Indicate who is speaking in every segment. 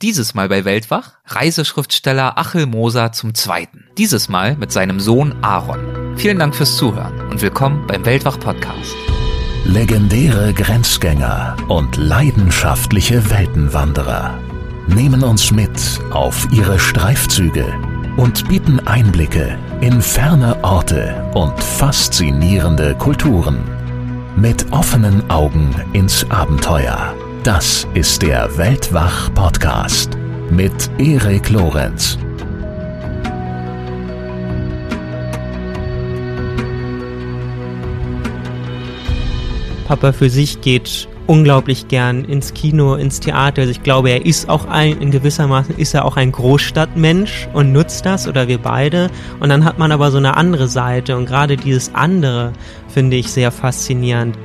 Speaker 1: Dieses Mal bei Weltwach Reiseschriftsteller Achel Moser zum Zweiten. Dieses Mal mit seinem Sohn Aaron. Vielen Dank fürs Zuhören und willkommen beim Weltwach Podcast.
Speaker 2: Legendäre Grenzgänger und leidenschaftliche Weltenwanderer nehmen uns mit auf ihre Streifzüge und bieten Einblicke in ferne Orte und faszinierende Kulturen. Mit offenen Augen ins Abenteuer das ist der Weltwach-Podcast mit Erik Lorenz.
Speaker 3: Papa für sich geht unglaublich gern ins Kino, ins Theater. Also ich glaube, er ist auch ein, in gewissermaßen ist er auch ein Großstadtmensch und nutzt das oder wir beide. Und dann hat man aber so eine andere Seite und gerade dieses andere finde ich sehr faszinierend.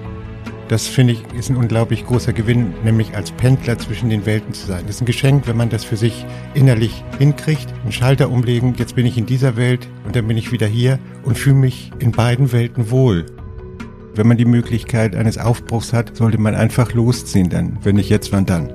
Speaker 4: Das finde ich ist ein unglaublich großer Gewinn, nämlich als Pendler zwischen den Welten zu sein. Das ist ein Geschenk, wenn man das für sich innerlich hinkriegt, einen Schalter umlegen, jetzt bin ich in dieser Welt und dann bin ich wieder hier und fühle mich in beiden Welten wohl. Wenn man die Möglichkeit eines Aufbruchs hat, sollte man einfach losziehen dann. Wenn nicht jetzt, wann dann?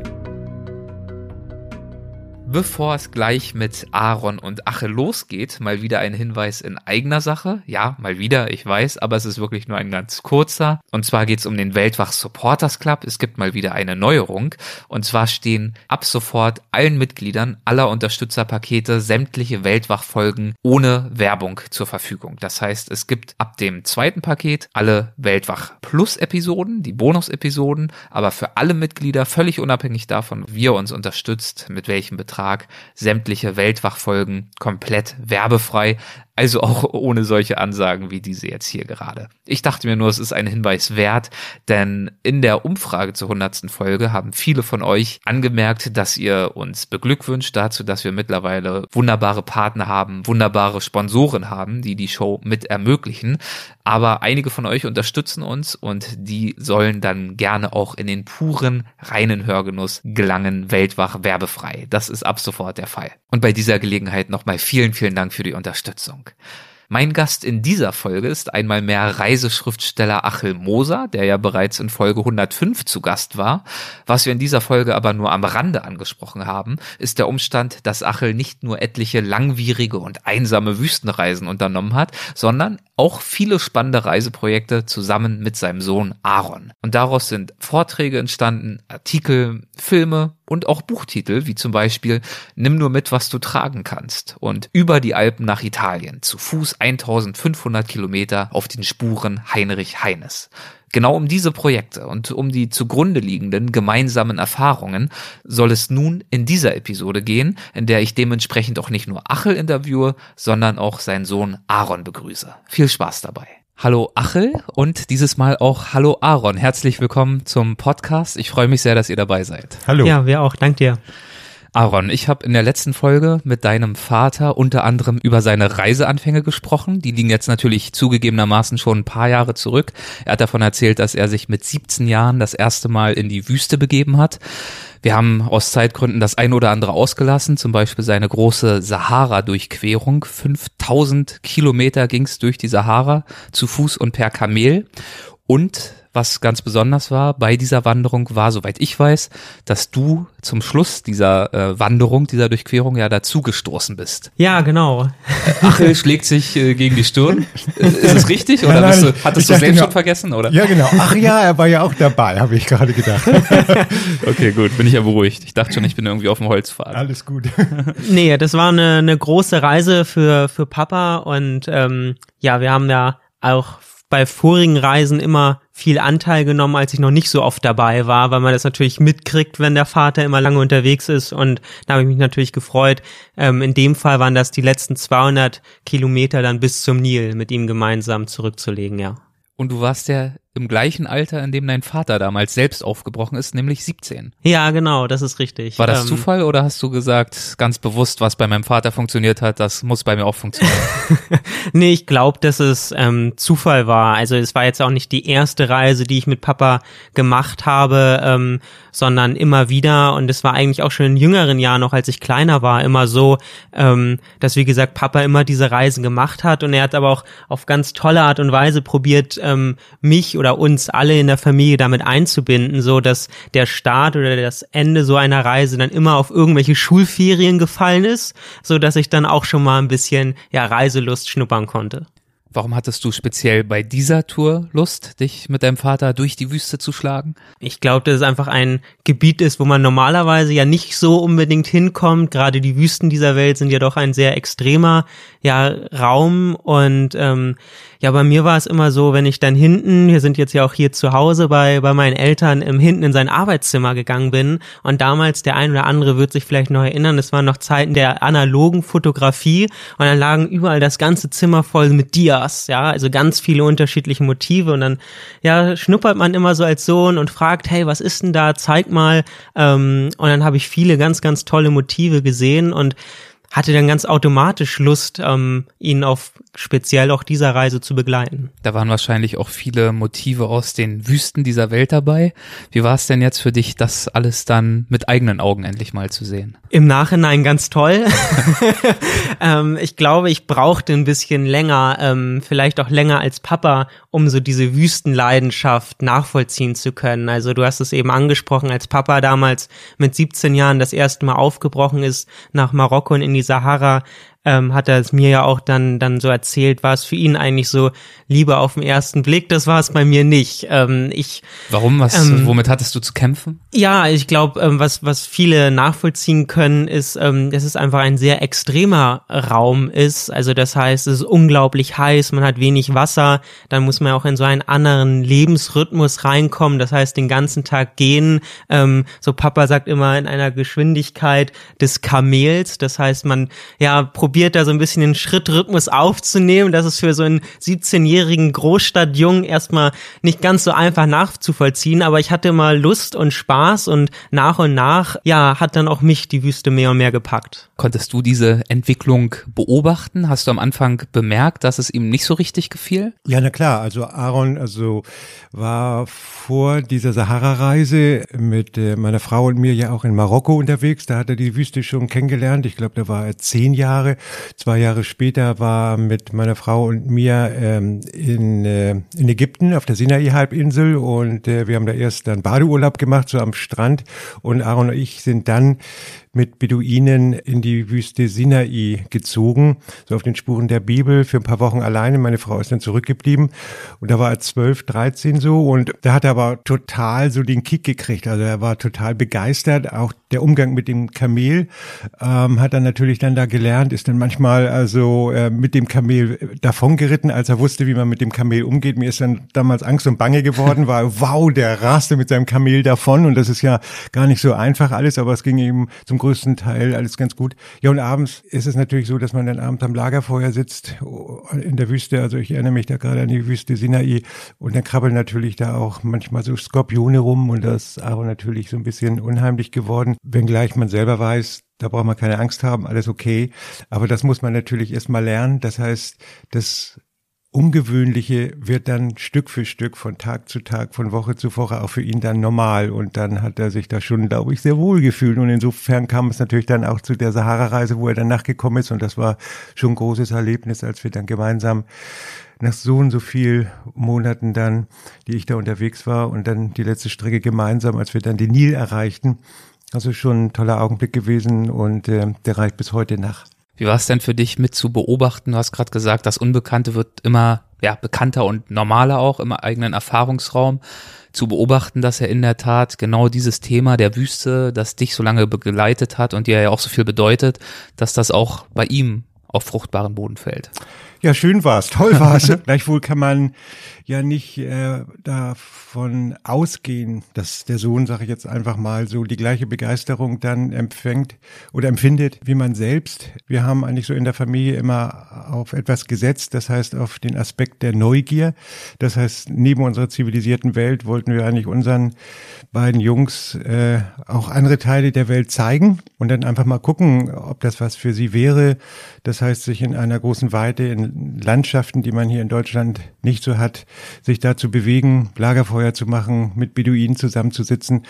Speaker 1: Bevor es gleich mit Aaron und Ache losgeht, mal wieder ein Hinweis in eigener Sache. Ja, mal wieder, ich weiß, aber es ist wirklich nur ein ganz kurzer. Und zwar geht es um den Weltwach Supporters Club. Es gibt mal wieder eine Neuerung. Und zwar stehen ab sofort allen Mitgliedern aller Unterstützerpakete sämtliche Weltwach-Folgen ohne Werbung zur Verfügung. Das heißt, es gibt ab dem zweiten Paket alle Weltwach Plus-Episoden, die Bonus-Episoden, aber für alle Mitglieder völlig unabhängig davon, wie ihr uns unterstützt, mit welchem Betrag Vertrag sämtliche Weltwachfolgen komplett werbefrei. Also auch ohne solche Ansagen wie diese jetzt hier gerade. Ich dachte mir nur, es ist ein Hinweis wert, denn in der Umfrage zur hundertsten Folge haben viele von euch angemerkt, dass ihr uns beglückwünscht dazu, dass wir mittlerweile wunderbare Partner haben, wunderbare Sponsoren haben, die die Show mit ermöglichen. Aber einige von euch unterstützen uns und die sollen dann gerne auch in den puren, reinen Hörgenuss gelangen, weltwach werbefrei. Das ist ab sofort der Fall. Und bei dieser Gelegenheit nochmal vielen, vielen Dank für die Unterstützung. Mein Gast in dieser Folge ist einmal mehr Reiseschriftsteller Achel Moser, der ja bereits in Folge 105 zu Gast war. Was wir in dieser Folge aber nur am Rande angesprochen haben, ist der Umstand, dass Achel nicht nur etliche langwierige und einsame Wüstenreisen unternommen hat, sondern auch viele spannende Reiseprojekte zusammen mit seinem Sohn Aaron. Und daraus sind Vorträge entstanden, Artikel, Filme und auch Buchtitel, wie zum Beispiel Nimm nur mit, was du tragen kannst und über die Alpen nach Italien, zu Fuß 1500 Kilometer auf den Spuren Heinrich Heines. Genau um diese Projekte und um die zugrunde liegenden gemeinsamen Erfahrungen soll es nun in dieser Episode gehen, in der ich dementsprechend auch nicht nur Achel interviewe, sondern auch seinen Sohn Aaron begrüße. Viel Spaß dabei. Hallo Achel und dieses Mal auch Hallo Aaron. Herzlich willkommen zum Podcast. Ich freue mich sehr, dass ihr dabei seid.
Speaker 3: Hallo. Ja, wir auch. Dank dir.
Speaker 1: Aaron, ich habe in der letzten Folge mit deinem Vater unter anderem über seine Reiseanfänge gesprochen. Die liegen jetzt natürlich zugegebenermaßen schon ein paar Jahre zurück. Er hat davon erzählt, dass er sich mit 17 Jahren das erste Mal in die Wüste begeben hat. Wir haben aus Zeitgründen das ein oder andere ausgelassen, zum Beispiel seine große Sahara-Durchquerung. 5000 Kilometer ging es durch die Sahara zu Fuß und per Kamel. Und was ganz besonders war bei dieser Wanderung, war, soweit ich weiß, dass du zum Schluss dieser äh, Wanderung, dieser Durchquerung ja dazu gestoßen bist.
Speaker 3: Ja, genau.
Speaker 1: Achel schlägt sich äh, gegen die Stirn. Ist es richtig? Oder nein, nein, du, hattest du es selbst schon vergessen? Oder?
Speaker 4: Ja, genau. Ach ja, er war ja auch dabei, habe ich gerade gedacht.
Speaker 1: okay, gut, bin ich ja beruhigt. Ich dachte schon, ich bin irgendwie auf dem Holzpfad.
Speaker 4: Alles gut.
Speaker 3: nee, das war eine, eine große Reise für, für Papa und ähm, ja, wir haben ja auch bei vorigen Reisen immer viel Anteil genommen, als ich noch nicht so oft dabei war, weil man das natürlich mitkriegt, wenn der Vater immer lange unterwegs ist. Und da habe ich mich natürlich gefreut. Ähm, in dem Fall waren das die letzten 200 Kilometer dann bis zum Nil mit ihm gemeinsam zurückzulegen, ja.
Speaker 1: Und du warst ja im gleichen Alter, in dem dein Vater damals selbst aufgebrochen ist, nämlich 17.
Speaker 3: Ja, genau, das ist richtig.
Speaker 1: War das ähm, Zufall oder hast du gesagt, ganz bewusst, was bei meinem Vater funktioniert hat, das muss bei mir auch funktionieren?
Speaker 3: nee, ich glaube, dass es ähm, Zufall war. Also es war jetzt auch nicht die erste Reise, die ich mit Papa gemacht habe, ähm, sondern immer wieder. Und es war eigentlich auch schon in jüngeren Jahren, noch als ich kleiner war, immer so, ähm, dass wie gesagt Papa immer diese Reisen gemacht hat. Und er hat aber auch auf ganz tolle Art und Weise probiert, ähm, mich mich oder uns alle in der Familie damit einzubinden, so dass der Start oder das Ende so einer Reise dann immer auf irgendwelche Schulferien gefallen ist, so dass ich dann auch schon mal ein bisschen ja Reiselust schnuppern konnte.
Speaker 1: Warum hattest du speziell bei dieser Tour Lust, dich mit deinem Vater durch die Wüste zu schlagen?
Speaker 3: Ich glaube, dass es einfach ein Gebiet ist, wo man normalerweise ja nicht so unbedingt hinkommt. Gerade die Wüsten dieser Welt sind ja doch ein sehr extremer ja, Raum und ähm, ja, bei mir war es immer so, wenn ich dann hinten, wir sind jetzt ja auch hier zu Hause bei, bei meinen Eltern, im hinten in sein Arbeitszimmer gegangen bin. Und damals der ein oder andere wird sich vielleicht noch erinnern, es waren noch Zeiten der analogen Fotografie. Und dann lagen überall das ganze Zimmer voll mit Dias, ja, also ganz viele unterschiedliche Motive. Und dann, ja, schnuppert man immer so als Sohn und fragt, hey, was ist denn da, zeig mal, ähm, und dann habe ich viele ganz, ganz tolle Motive gesehen. Und hatte dann ganz automatisch Lust, ähm, ihn auf speziell auch dieser Reise zu begleiten.
Speaker 1: Da waren wahrscheinlich auch viele Motive aus den Wüsten dieser Welt dabei. Wie war es denn jetzt für dich, das alles dann mit eigenen Augen endlich mal zu sehen?
Speaker 3: Im Nachhinein ganz toll. ähm, ich glaube, ich brauchte ein bisschen länger, ähm, vielleicht auch länger als Papa, um so diese Wüstenleidenschaft nachvollziehen zu können. Also du hast es eben angesprochen, als Papa damals mit 17 Jahren das erste Mal aufgebrochen ist nach Marokko und in die Sahara, ähm, hat er es mir ja auch dann, dann so erzählt, war es für ihn eigentlich so Liebe auf den ersten Blick. Das war es bei mir nicht. Ähm, ich,
Speaker 1: Warum? Was, ähm, womit hattest du zu kämpfen?
Speaker 3: Ja, ich glaube, ähm, was, was viele nachvollziehen können, ist, ähm, dass es einfach ein sehr extremer Raum ist. Also das heißt, es ist unglaublich heiß, man hat wenig Wasser, dann muss man auch in so einen anderen Lebensrhythmus reinkommen. Das heißt, den ganzen Tag gehen. Ähm, so Papa sagt immer in einer Geschwindigkeit des Kamels. Das heißt, man ja probiert probiert, da so ein bisschen den Schrittrhythmus aufzunehmen. Das ist für so einen 17-jährigen Großstadtjungen erstmal nicht ganz so einfach nachzuvollziehen, aber ich hatte mal Lust und Spaß und nach und nach, ja, hat dann auch mich die Wüste mehr und mehr gepackt.
Speaker 1: Konntest du diese Entwicklung beobachten? Hast du am Anfang bemerkt, dass es ihm nicht so richtig gefiel?
Speaker 4: Ja, na klar. Also Aaron, also war vor dieser Sahara-Reise mit äh, meiner Frau und mir ja auch in Marokko unterwegs. Da hat er die Wüste schon kennengelernt. Ich glaube, da war er zehn Jahre. Zwei Jahre später war mit meiner Frau und mir ähm, in, äh, in Ägypten auf der Sinai-Halbinsel und äh, wir haben da erst dann Badeurlaub gemacht, so am Strand. Und Aaron und ich sind dann mit Beduinen in die Wüste Sinai gezogen, so auf den Spuren der Bibel, für ein paar Wochen alleine. Meine Frau ist dann zurückgeblieben und da war er zwölf, dreizehn so und da hat er aber total so den Kick gekriegt. Also er war total begeistert. Auch der Umgang mit dem Kamel ähm, hat er natürlich dann da gelernt, ist dann manchmal also äh, mit dem Kamel davon geritten, als er wusste, wie man mit dem Kamel umgeht. Mir ist dann damals Angst und Bange geworden, war wow, der raste mit seinem Kamel davon und das ist ja gar nicht so einfach alles, aber es ging ihm zum größten Teil alles ganz gut. Ja, und abends ist es natürlich so, dass man dann abends am Lagerfeuer sitzt in der Wüste. Also ich erinnere mich da gerade an die Wüste Sinai und dann krabbeln natürlich da auch manchmal so Skorpione rum und das ist aber natürlich so ein bisschen unheimlich geworden, wenngleich man selber weiß, da braucht man keine Angst haben, alles okay. Aber das muss man natürlich erstmal lernen. Das heißt, das Ungewöhnliche wird dann Stück für Stück von Tag zu Tag, von Woche zu Woche auch für ihn dann normal. Und dann hat er sich da schon, glaube ich, sehr wohl gefühlt. Und insofern kam es natürlich dann auch zu der Sahara-Reise, wo er dann nachgekommen ist. Und das war schon ein großes Erlebnis, als wir dann gemeinsam nach so und so viel Monaten dann, die ich da unterwegs war und dann die letzte Strecke gemeinsam, als wir dann den Nil erreichten. Also schon ein toller Augenblick gewesen und äh, der reicht bis heute nach.
Speaker 1: Wie war es denn für dich mit zu beobachten? Du hast gerade gesagt, das Unbekannte wird immer ja, bekannter und normaler auch im eigenen Erfahrungsraum. Zu beobachten, dass er in der Tat genau dieses Thema der Wüste, das dich so lange begleitet hat und dir ja auch so viel bedeutet, dass das auch bei ihm auf fruchtbaren Boden fällt.
Speaker 4: Ja, schön war's, toll war's. Gleichwohl kann man ja nicht äh, davon ausgehen, dass der Sohn, sage ich jetzt einfach mal, so die gleiche Begeisterung dann empfängt oder empfindet wie man selbst. Wir haben eigentlich so in der Familie immer auf etwas gesetzt, das heißt auf den Aspekt der Neugier. Das heißt, neben unserer zivilisierten Welt wollten wir eigentlich unseren beiden Jungs äh, auch andere Teile der Welt zeigen und dann einfach mal gucken, ob das was für sie wäre. Das heißt, sich in einer großen Weite in Landschaften, die man hier in Deutschland nicht so hat, sich da zu bewegen, Lagerfeuer zu machen, mit Beduinen zusammenzusitzen.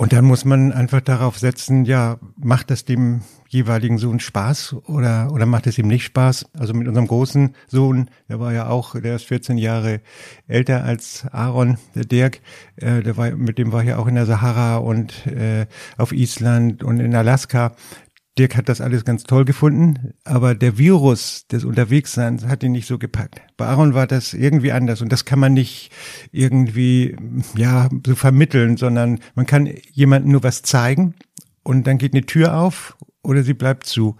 Speaker 4: Und dann muss man einfach darauf setzen, ja, macht das dem jeweiligen Sohn Spaß oder, oder macht es ihm nicht Spaß? Also mit unserem großen Sohn, der war ja auch, der ist 14 Jahre älter als Aaron, der Dirk, äh, der war, mit dem war ich ja auch in der Sahara und äh, auf Island und in Alaska. Dirk hat das alles ganz toll gefunden, aber der Virus des Unterwegsseins hat ihn nicht so gepackt. Bei Aaron war das irgendwie anders und das kann man nicht irgendwie, ja, so vermitteln, sondern man kann jemandem nur was zeigen und dann geht eine Tür auf oder sie bleibt zu.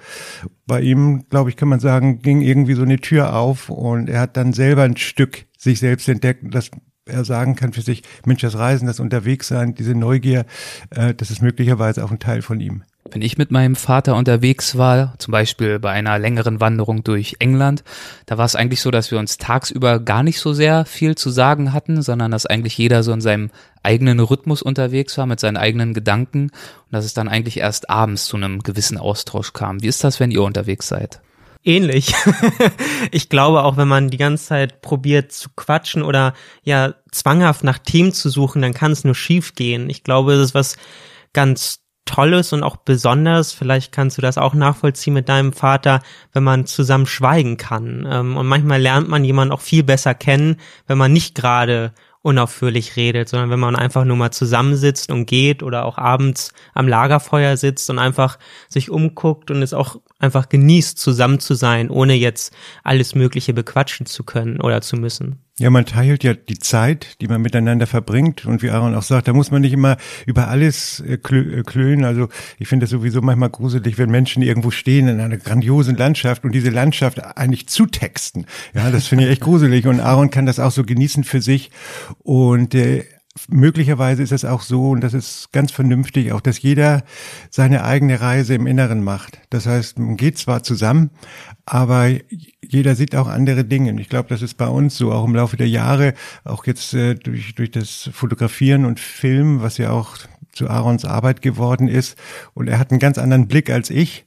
Speaker 4: Bei ihm, glaube ich, kann man sagen, ging irgendwie so eine Tür auf und er hat dann selber ein Stück sich selbst entdeckt, dass er sagen kann für sich, Mensch, das Reisen, das Unterwegssein, diese Neugier, äh, das ist möglicherweise auch ein Teil von ihm.
Speaker 1: Wenn ich mit meinem Vater unterwegs war, zum Beispiel bei einer längeren Wanderung durch England, da war es eigentlich so, dass wir uns tagsüber gar nicht so sehr viel zu sagen hatten, sondern dass eigentlich jeder so in seinem eigenen Rhythmus unterwegs war, mit seinen eigenen Gedanken und dass es dann eigentlich erst abends zu einem gewissen Austausch kam. Wie ist das, wenn ihr unterwegs seid?
Speaker 3: Ähnlich. ich glaube auch, wenn man die ganze Zeit probiert zu quatschen oder ja zwanghaft nach Themen zu suchen, dann kann es nur schief gehen. Ich glaube, das ist was ganz Tolles und auch Besonderes. Vielleicht kannst du das auch nachvollziehen mit deinem Vater, wenn man zusammen schweigen kann. Ähm, und manchmal lernt man jemanden auch viel besser kennen, wenn man nicht gerade unaufhörlich redet, sondern wenn man einfach nur mal zusammensitzt und geht oder auch abends am Lagerfeuer sitzt und einfach sich umguckt und es auch einfach genießt, zusammen zu sein, ohne jetzt alles Mögliche bequatschen zu können oder zu müssen.
Speaker 4: Ja, man teilt ja die Zeit, die man miteinander verbringt. Und wie Aaron auch sagt, da muss man nicht immer über alles äh, äh, klönen. Also ich finde es sowieso manchmal gruselig, wenn Menschen irgendwo stehen in einer grandiosen Landschaft und diese Landschaft eigentlich zutexten. Ja, das finde ich echt gruselig. Und Aaron kann das auch so genießen für sich. Und äh, möglicherweise ist es auch so, und das ist ganz vernünftig, auch dass jeder seine eigene Reise im Inneren macht. Das heißt, man geht zwar zusammen, aber jeder sieht auch andere Dinge. Ich glaube, das ist bei uns so, auch im Laufe der Jahre, auch jetzt äh, durch, durch das Fotografieren und Filmen, was ja auch zu Aarons Arbeit geworden ist. Und er hat einen ganz anderen Blick als ich.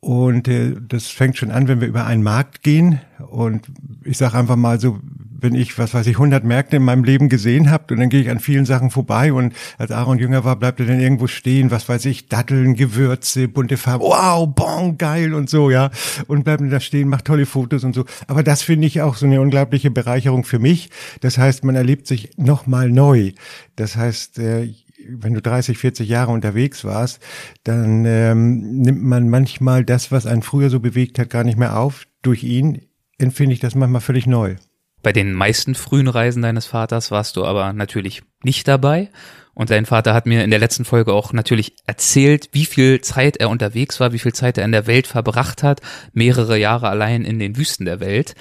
Speaker 4: Und äh, das fängt schon an, wenn wir über einen Markt gehen. Und ich sage einfach mal so, wenn ich, was weiß ich, 100 Märkte in meinem Leben gesehen habe und dann gehe ich an vielen Sachen vorbei und als Aaron jünger war, bleibt er dann irgendwo stehen, was weiß ich, Datteln, Gewürze, bunte Farben, wow, bon, geil und so, ja. Und bleibt dann da stehen, macht tolle Fotos und so. Aber das finde ich auch so eine unglaubliche Bereicherung für mich. Das heißt, man erlebt sich nochmal neu. Das heißt, äh, wenn du 30, 40 Jahre unterwegs warst, dann ähm, nimmt man manchmal das, was einen früher so bewegt hat, gar nicht mehr auf. Durch ihn empfinde ich das manchmal völlig neu.
Speaker 1: Bei den meisten frühen Reisen deines Vaters warst du aber natürlich nicht dabei. Und dein Vater hat mir in der letzten Folge auch natürlich erzählt, wie viel Zeit er unterwegs war, wie viel Zeit er in der Welt verbracht hat, mehrere Jahre allein in den Wüsten der Welt.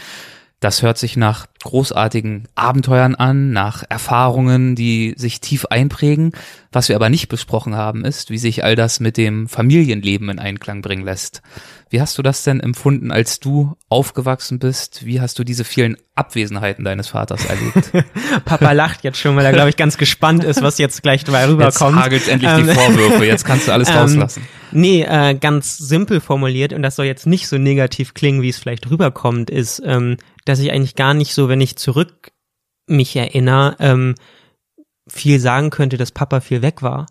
Speaker 1: Das hört sich nach großartigen Abenteuern an, nach Erfahrungen, die sich tief einprägen. Was wir aber nicht besprochen haben, ist, wie sich all das mit dem Familienleben in Einklang bringen lässt. Wie hast du das denn empfunden, als du aufgewachsen bist? Wie hast du diese vielen Abwesenheiten deines Vaters erlebt?
Speaker 3: Papa lacht jetzt schon, weil er, glaube ich, ganz gespannt ist, was jetzt gleich dabei rüberkommt.
Speaker 1: Jetzt hagelt endlich die ähm, Vorwürfe, jetzt kannst du alles ähm, rauslassen.
Speaker 3: Nee, äh, ganz simpel formuliert, und das soll jetzt nicht so negativ klingen, wie es vielleicht rüberkommt, ist, ähm, dass ich eigentlich gar nicht so, wenn ich zurück mich erinnere, ähm, viel sagen könnte, dass Papa viel weg war.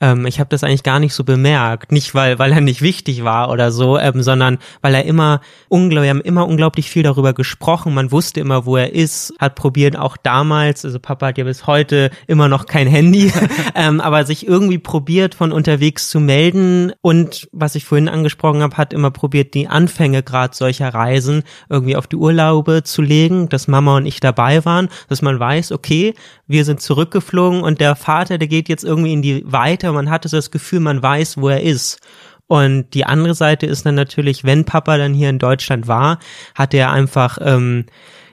Speaker 3: Ähm, ich habe das eigentlich gar nicht so bemerkt. Nicht, weil, weil er nicht wichtig war oder so, ähm, sondern weil er immer, unglaublich, wir haben immer unglaublich viel darüber gesprochen. Man wusste immer, wo er ist, hat probiert auch damals, also Papa hat ja bis heute immer noch kein Handy, ähm, aber sich irgendwie probiert, von unterwegs zu melden. Und was ich vorhin angesprochen habe, hat immer probiert, die Anfänge gerade solcher Reisen irgendwie auf die Urlaube zu legen, dass Mama und ich dabei waren, dass man weiß, okay, wir sind zurückgeflogen und der Vater, der geht jetzt irgendwie in die Weite, man hatte so das Gefühl, man weiß, wo er ist. Und die andere Seite ist dann natürlich, wenn Papa dann hier in Deutschland war, hat er einfach ähm,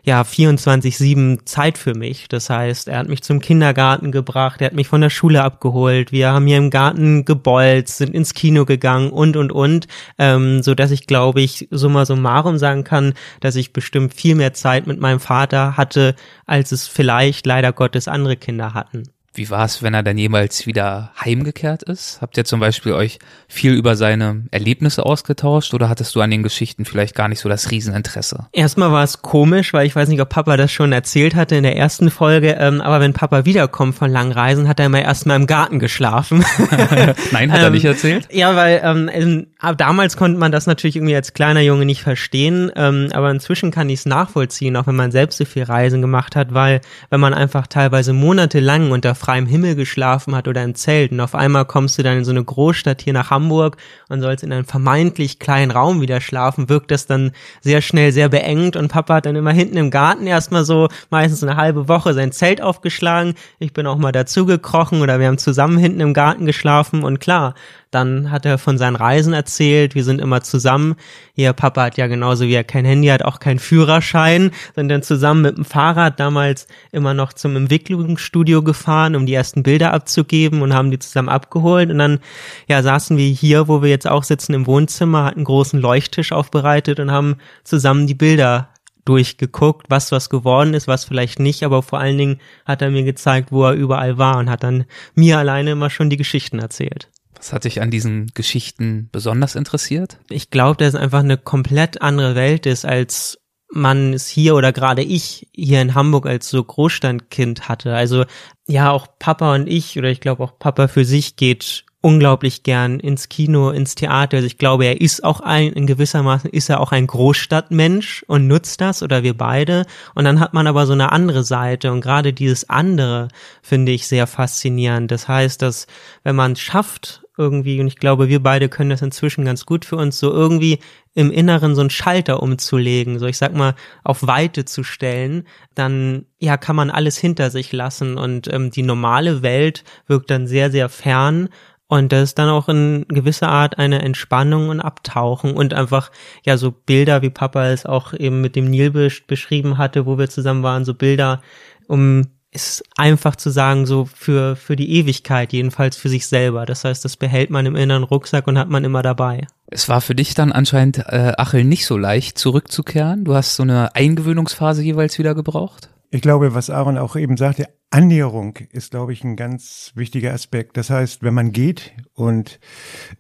Speaker 3: ja 24/7 Zeit für mich. Das heißt, er hat mich zum Kindergarten gebracht, er hat mich von der Schule abgeholt, wir haben hier im Garten gebolzt, sind ins Kino gegangen und und und, ähm, so dass ich glaube ich summa summarum sagen kann, dass ich bestimmt viel mehr Zeit mit meinem Vater hatte, als es vielleicht leider Gottes andere Kinder hatten.
Speaker 1: Wie war es, wenn er dann jemals wieder heimgekehrt ist? Habt ihr zum Beispiel euch viel über seine Erlebnisse ausgetauscht oder hattest du an den Geschichten vielleicht gar nicht so das Rieseninteresse?
Speaker 3: Erstmal war es komisch, weil ich weiß nicht, ob Papa das schon erzählt hatte in der ersten Folge, ähm, aber wenn Papa wiederkommt von langen Reisen, hat er immer erstmal im Garten geschlafen.
Speaker 1: Nein, hat er nicht erzählt?
Speaker 3: Ja, weil ähm, damals konnte man das natürlich irgendwie als kleiner Junge nicht verstehen, ähm, aber inzwischen kann ich es nachvollziehen, auch wenn man selbst so viel Reisen gemacht hat, weil wenn man einfach teilweise monatelang unter freiem Himmel geschlafen hat oder im Zelt. Und auf einmal kommst du dann in so eine Großstadt hier nach Hamburg und sollst in einem vermeintlich kleinen Raum wieder schlafen, wirkt das dann sehr schnell sehr beengt. Und Papa hat dann immer hinten im Garten erstmal so meistens eine halbe Woche sein Zelt aufgeschlagen. Ich bin auch mal dazu gekrochen oder wir haben zusammen hinten im Garten geschlafen. Und klar, dann hat er von seinen Reisen erzählt. Wir sind immer zusammen. Ihr Papa hat ja genauso wie er kein Handy hat, auch keinen Führerschein. Sind dann zusammen mit dem Fahrrad damals immer noch zum Entwicklungsstudio gefahren, um die ersten Bilder abzugeben und haben die zusammen abgeholt. Und dann, ja, saßen wir hier, wo wir jetzt auch sitzen im Wohnzimmer, hatten einen großen Leuchttisch aufbereitet und haben zusammen die Bilder durchgeguckt, was was geworden ist, was vielleicht nicht, aber vor allen Dingen hat er mir gezeigt, wo er überall war und hat dann mir alleine immer schon die Geschichten erzählt.
Speaker 1: Was hat dich an diesen Geschichten besonders interessiert?
Speaker 3: Ich glaube, dass es einfach eine komplett andere Welt ist, als man es hier oder gerade ich hier in Hamburg als so Großstandkind hatte. Also ja, auch Papa und ich oder ich glaube auch Papa für sich geht unglaublich gern ins Kino, ins Theater. Also ich glaube, er ist auch ein, in gewissermaßen ist er auch ein Großstadtmensch und nutzt das oder wir beide. Und dann hat man aber so eine andere Seite und gerade dieses andere finde ich sehr faszinierend. Das heißt, dass wenn man es schafft, irgendwie, und ich glaube, wir beide können das inzwischen ganz gut für uns, so irgendwie im Inneren so einen Schalter umzulegen, so ich sag mal, auf Weite zu stellen, dann ja kann man alles hinter sich lassen und ähm, die normale Welt wirkt dann sehr, sehr fern und das ist dann auch in gewisser Art eine Entspannung und Abtauchen und einfach, ja, so Bilder, wie Papa es auch eben mit dem Nil beschrieben hatte, wo wir zusammen waren, so Bilder, um ist einfach zu sagen, so für, für die Ewigkeit, jedenfalls für sich selber. Das heißt, das behält man im inneren Rucksack und hat man immer dabei.
Speaker 1: Es war für dich dann anscheinend, äh, Achel, nicht so leicht zurückzukehren. Du hast so eine Eingewöhnungsphase jeweils wieder gebraucht.
Speaker 4: Ich glaube, was Aaron auch eben sagte, Annäherung ist, glaube ich, ein ganz wichtiger Aspekt. Das heißt, wenn man geht und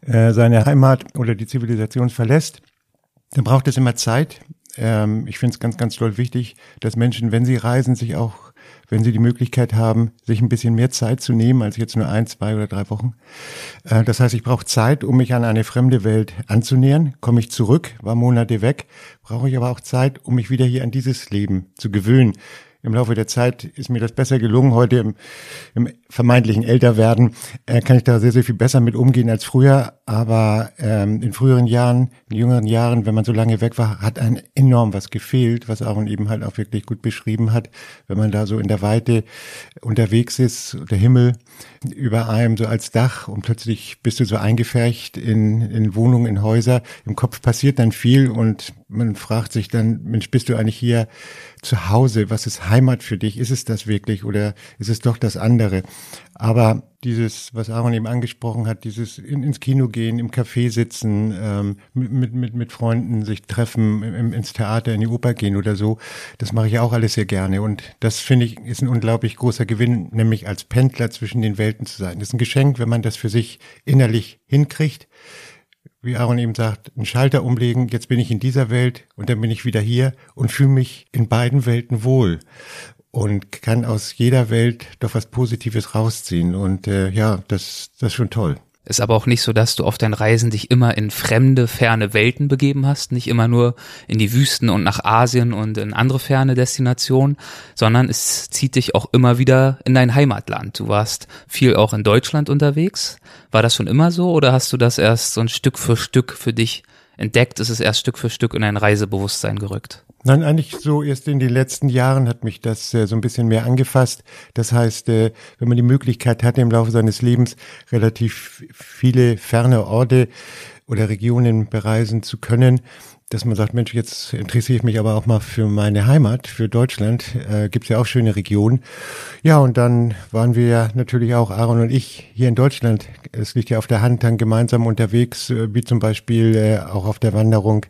Speaker 4: äh, seine Heimat oder die Zivilisation verlässt, dann braucht es immer Zeit. Ähm, ich finde es ganz, ganz toll wichtig, dass Menschen, wenn sie reisen, sich auch wenn Sie die Möglichkeit haben, sich ein bisschen mehr Zeit zu nehmen als jetzt nur ein, zwei oder drei Wochen. Äh, das heißt, ich brauche Zeit, um mich an eine fremde Welt anzunähern. Komme ich zurück, war Monate weg, brauche ich aber auch Zeit, um mich wieder hier an dieses Leben zu gewöhnen im Laufe der Zeit ist mir das besser gelungen. Heute im, im vermeintlichen Älterwerden äh, kann ich da sehr, sehr viel besser mit umgehen als früher. Aber ähm, in früheren Jahren, in jüngeren Jahren, wenn man so lange weg war, hat ein enorm was gefehlt, was Aaron eben halt auch wirklich gut beschrieben hat. Wenn man da so in der Weite unterwegs ist, der Himmel über einem so als Dach und plötzlich bist du so eingefärcht in, in Wohnungen, in Häuser. Im Kopf passiert dann viel und man fragt sich dann, Mensch, bist du eigentlich hier zu Hause? Was ist Heimat für dich? Ist es das wirklich oder ist es doch das andere? Aber dieses, was Aaron eben angesprochen hat, dieses in, ins Kino gehen, im Café sitzen, ähm, mit, mit, mit Freunden sich treffen, im, ins Theater, in die Oper gehen oder so, das mache ich auch alles sehr gerne. Und das finde ich ist ein unglaublich großer Gewinn, nämlich als Pendler zwischen den Welten zu sein. Das ist ein Geschenk, wenn man das für sich innerlich hinkriegt wie Aaron eben sagt, einen Schalter umlegen, jetzt bin ich in dieser Welt und dann bin ich wieder hier und fühle mich in beiden Welten wohl und kann aus jeder Welt doch was Positives rausziehen. Und äh, ja, das, das ist schon toll.
Speaker 1: Ist aber auch nicht so, dass du auf deinen Reisen dich immer in fremde, ferne Welten begeben hast, nicht immer nur in die Wüsten und nach Asien und in andere ferne Destinationen, sondern es zieht dich auch immer wieder in dein Heimatland. Du warst viel auch in Deutschland unterwegs. War das schon immer so oder hast du das erst so ein Stück für Stück für dich entdeckt? Ist es erst Stück für Stück in dein Reisebewusstsein gerückt?
Speaker 4: Nein, eigentlich so erst in den letzten Jahren hat mich das äh, so ein bisschen mehr angefasst. Das heißt, äh, wenn man die Möglichkeit hat, im Laufe seines Lebens relativ viele ferne Orte oder Regionen bereisen zu können, dass man sagt, Mensch, jetzt interessiere ich mich aber auch mal für meine Heimat, für Deutschland. Äh, Gibt ja auch schöne Regionen. Ja, und dann waren wir ja natürlich auch, Aaron und ich, hier in Deutschland. Es liegt ja auf der Hand, dann gemeinsam unterwegs, äh, wie zum Beispiel äh, auch auf der Wanderung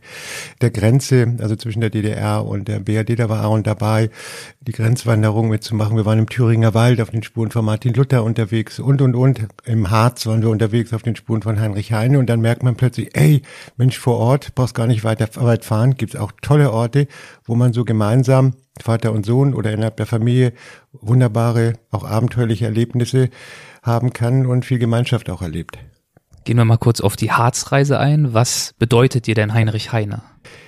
Speaker 4: der Grenze, also zwischen der DDR und der BRD, da war Aaron dabei, die Grenzwanderung mitzumachen. Wir waren im Thüringer Wald auf den Spuren von Martin Luther unterwegs und, und, und. Im Harz waren wir unterwegs auf den Spuren von Heinrich Heine und dann merkt man plötzlich, ey, Mensch, vor Ort, brauchst gar nicht weiter weit fahren, gibt es auch tolle Orte, wo man so gemeinsam, Vater und Sohn oder innerhalb der Familie, wunderbare, auch abenteuerliche Erlebnisse haben kann und viel Gemeinschaft auch erlebt.
Speaker 1: Gehen wir mal kurz auf die Harzreise ein. Was bedeutet dir denn Heinrich Heine?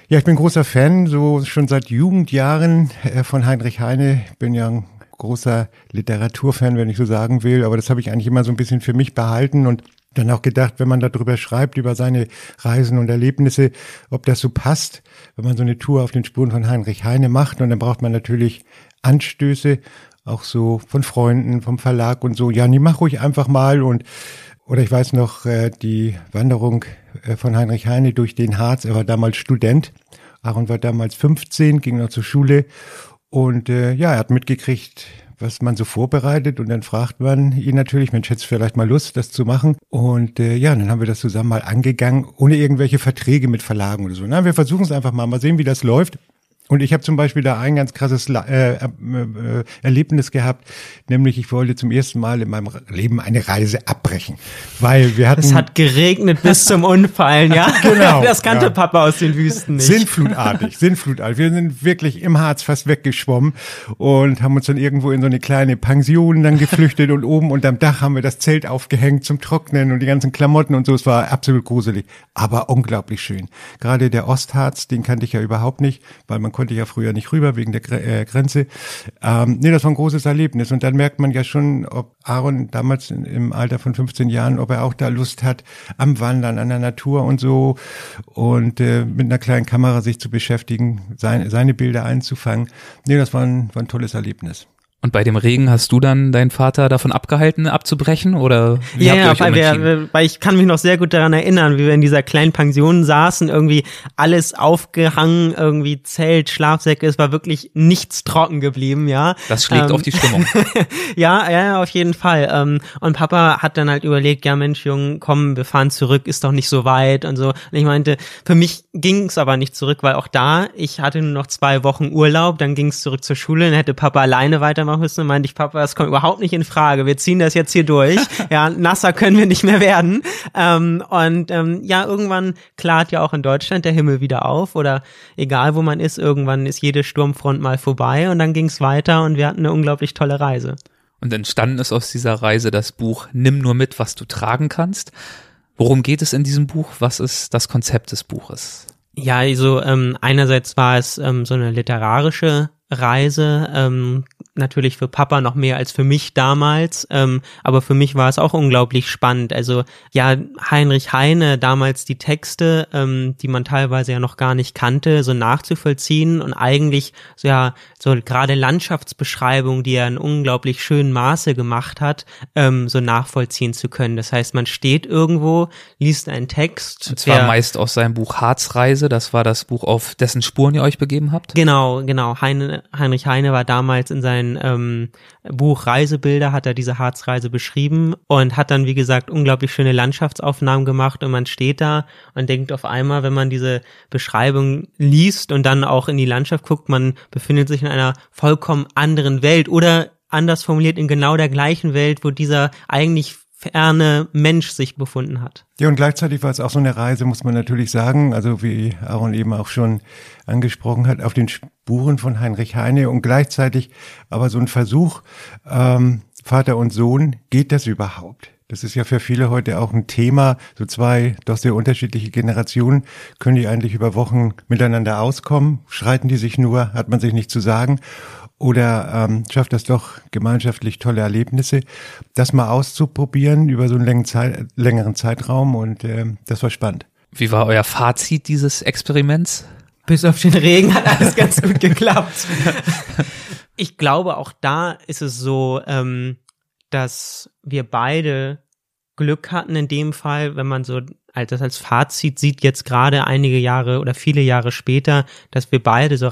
Speaker 4: Ja, ich bin großer Fan, so schon seit Jugendjahren äh, von Heinrich Heine. Bin ja ein großer Literaturfan, wenn ich so sagen will, aber das habe ich eigentlich immer so ein bisschen für mich behalten und dann auch gedacht, wenn man darüber schreibt, über seine Reisen und Erlebnisse, ob das so passt, wenn man so eine Tour auf den Spuren von Heinrich Heine macht. Und dann braucht man natürlich Anstöße, auch so von Freunden, vom Verlag und so. Ja, nee, mach ruhig einfach mal. Und oder ich weiß noch, äh, die Wanderung äh, von Heinrich Heine durch den Harz. Er war damals Student. Aaron war damals 15, ging noch zur Schule. Und äh, ja, er hat mitgekriegt, was man so vorbereitet und dann fragt man ihn natürlich, Mensch, hättest vielleicht mal Lust, das zu machen? Und äh, ja, dann haben wir das zusammen mal angegangen, ohne irgendwelche Verträge mit Verlagen oder so. Na, wir versuchen es einfach mal, mal sehen, wie das läuft. Und ich habe zum Beispiel da ein ganz krasses äh, äh, Erlebnis gehabt, nämlich ich wollte zum ersten Mal in meinem Leben eine Reise abbrechen, weil wir hatten.
Speaker 3: Es hat geregnet bis zum Unfallen, ja. genau. Das kannte ja. Papa aus den Wüsten nicht.
Speaker 4: Sinnflutartig, sinnflutartig. Wir sind wirklich im Harz fast weggeschwommen und haben uns dann irgendwo in so eine kleine Pension dann geflüchtet und oben unterm Dach haben wir das Zelt aufgehängt zum Trocknen und die ganzen Klamotten und so. Es war absolut gruselig, aber unglaublich schön. Gerade der Ostharz, den kannte ich ja überhaupt nicht, weil man konnte ja früher nicht rüber wegen der äh, Grenze. Ähm, nee, das war ein großes Erlebnis. Und dann merkt man ja schon, ob Aaron damals im Alter von 15 Jahren, ob er auch da Lust hat am Wandern, an der Natur und so und äh, mit einer kleinen Kamera sich zu beschäftigen, seine, seine Bilder einzufangen. Nee, das war ein, war ein tolles Erlebnis.
Speaker 1: Und bei dem Regen hast du dann deinen Vater davon abgehalten, abzubrechen? Oder
Speaker 3: wie ja, ja weil, wir, weil ich kann mich noch sehr gut daran erinnern, wie wir in dieser kleinen Pension saßen, irgendwie alles aufgehangen, irgendwie Zelt, Schlafsäcke, es war wirklich nichts trocken geblieben, ja.
Speaker 1: Das schlägt ähm, auf die Stimmung.
Speaker 3: ja, ja, auf jeden Fall. Ähm, und Papa hat dann halt überlegt, ja Mensch, Jung, komm, wir fahren zurück, ist doch nicht so weit und so. Und ich meinte, für mich ging es aber nicht zurück, weil auch da, ich hatte nur noch zwei Wochen Urlaub, dann ging es zurück zur Schule, dann hätte Papa alleine weitermachen Und meinte ich, Papa, das kommt überhaupt nicht in Frage. Wir ziehen das jetzt hier durch. ja, nasser können wir nicht mehr werden. Ähm, und ähm, ja, irgendwann klart ja auch in Deutschland der Himmel wieder auf. Oder egal wo man ist, irgendwann ist jede Sturmfront mal vorbei. Und dann ging es weiter und wir hatten eine unglaublich tolle Reise.
Speaker 1: Und entstanden ist aus dieser Reise das Buch Nimm nur mit, was du tragen kannst. Worum geht es in diesem Buch? Was ist das Konzept des Buches?
Speaker 3: Ja, also ähm, einerseits war es ähm, so eine literarische Reise, ähm, natürlich für Papa noch mehr als für mich damals, ähm, aber für mich war es auch unglaublich spannend. Also ja, Heinrich Heine, damals die Texte, ähm, die man teilweise ja noch gar nicht kannte, so nachzuvollziehen und eigentlich so ja so gerade Landschaftsbeschreibungen, die er in unglaublich schönen Maße gemacht hat, ähm, so nachvollziehen zu können. Das heißt, man steht irgendwo, liest einen Text.
Speaker 1: Und zwar meist aus seinem Buch Harzreise, das war das Buch, auf dessen Spuren ihr euch begeben habt?
Speaker 3: Genau, genau. Heine, Heinrich Heine war damals in seinen sein ähm, Buch Reisebilder hat er diese Harzreise beschrieben und hat dann, wie gesagt, unglaublich schöne Landschaftsaufnahmen gemacht und man steht da und denkt auf einmal, wenn man diese Beschreibung liest und dann auch in die Landschaft guckt, man befindet sich in einer vollkommen anderen Welt oder anders formuliert in genau der gleichen Welt, wo dieser eigentlich ferne Mensch sich befunden hat.
Speaker 4: Ja, und gleichzeitig war es auch so eine Reise, muss man natürlich sagen, also wie Aaron eben auch schon angesprochen hat, auf den Spuren von Heinrich Heine und gleichzeitig aber so ein Versuch, ähm, Vater und Sohn, geht das überhaupt? Das ist ja für viele heute auch ein Thema. So zwei doch sehr unterschiedliche Generationen können die eigentlich über Wochen miteinander auskommen? Schreiten die sich nur? Hat man sich nicht zu sagen? Oder ähm, schafft das doch gemeinschaftlich tolle Erlebnisse, das mal auszuprobieren über so einen längeren, Zeit, längeren Zeitraum und äh, das war spannend.
Speaker 1: Wie war euer Fazit dieses Experiments?
Speaker 3: Bis auf den Regen hat alles ganz gut geklappt. Ich glaube, auch da ist es so, ähm, dass wir beide Glück hatten in dem Fall, wenn man so das als Fazit sieht, jetzt gerade einige Jahre oder viele Jahre später, dass wir beide so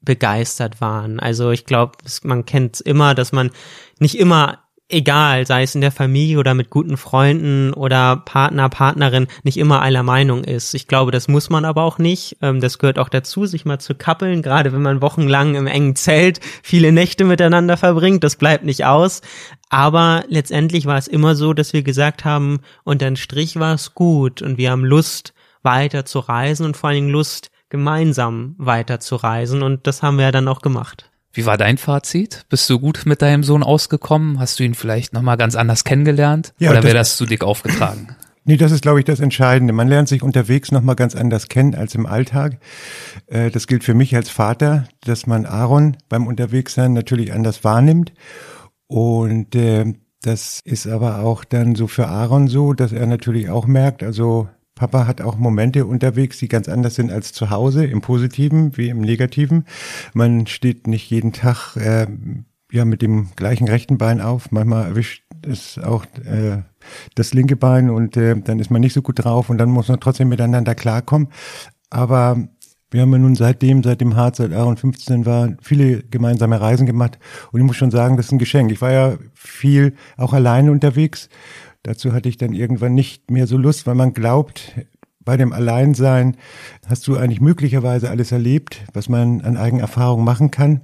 Speaker 3: reisebegeistert waren. Also ich glaube, man kennt es immer, dass man nicht immer egal, sei es in der Familie oder mit guten Freunden oder Partner, Partnerin, nicht immer einer Meinung ist. Ich glaube, das muss man aber auch nicht. Ähm, das gehört auch dazu, sich mal zu kappeln, gerade wenn man wochenlang im engen Zelt viele Nächte miteinander verbringt. Das bleibt nicht aus. Aber letztendlich war es immer so, dass wir gesagt haben, unterm Strich war es gut und wir haben Lust, weiter zu reisen und vor allen Dingen Lust, gemeinsam weiter zu reisen. Und das haben wir ja dann auch gemacht.
Speaker 1: Wie war dein Fazit? Bist du gut mit deinem Sohn ausgekommen? Hast du ihn vielleicht nochmal ganz anders kennengelernt? Ja, Oder wäre das zu dick aufgetragen?
Speaker 4: Nee, das ist, glaube ich, das Entscheidende. Man lernt sich unterwegs nochmal ganz anders kennen als im Alltag. Äh, das gilt für mich als Vater, dass man Aaron beim Unterwegssein natürlich anders wahrnimmt. Und äh, das ist aber auch dann so für Aaron so, dass er natürlich auch merkt, also Papa hat auch Momente unterwegs, die ganz anders sind als zu Hause, im Positiven wie im Negativen. Man steht nicht jeden Tag äh, ja mit dem gleichen rechten Bein auf. Manchmal erwischt es auch äh, das linke Bein und äh, dann ist man nicht so gut drauf und dann muss man trotzdem miteinander klarkommen. Aber wir haben ja nun seitdem, seit dem Harz, seit Aaron 15 war, viele gemeinsame Reisen gemacht. Und ich muss schon sagen, das ist ein Geschenk. Ich war ja viel auch alleine unterwegs Dazu hatte ich dann irgendwann nicht mehr so Lust, weil man glaubt, bei dem Alleinsein hast du eigentlich möglicherweise alles erlebt, was man an Eigenerfahrung machen kann.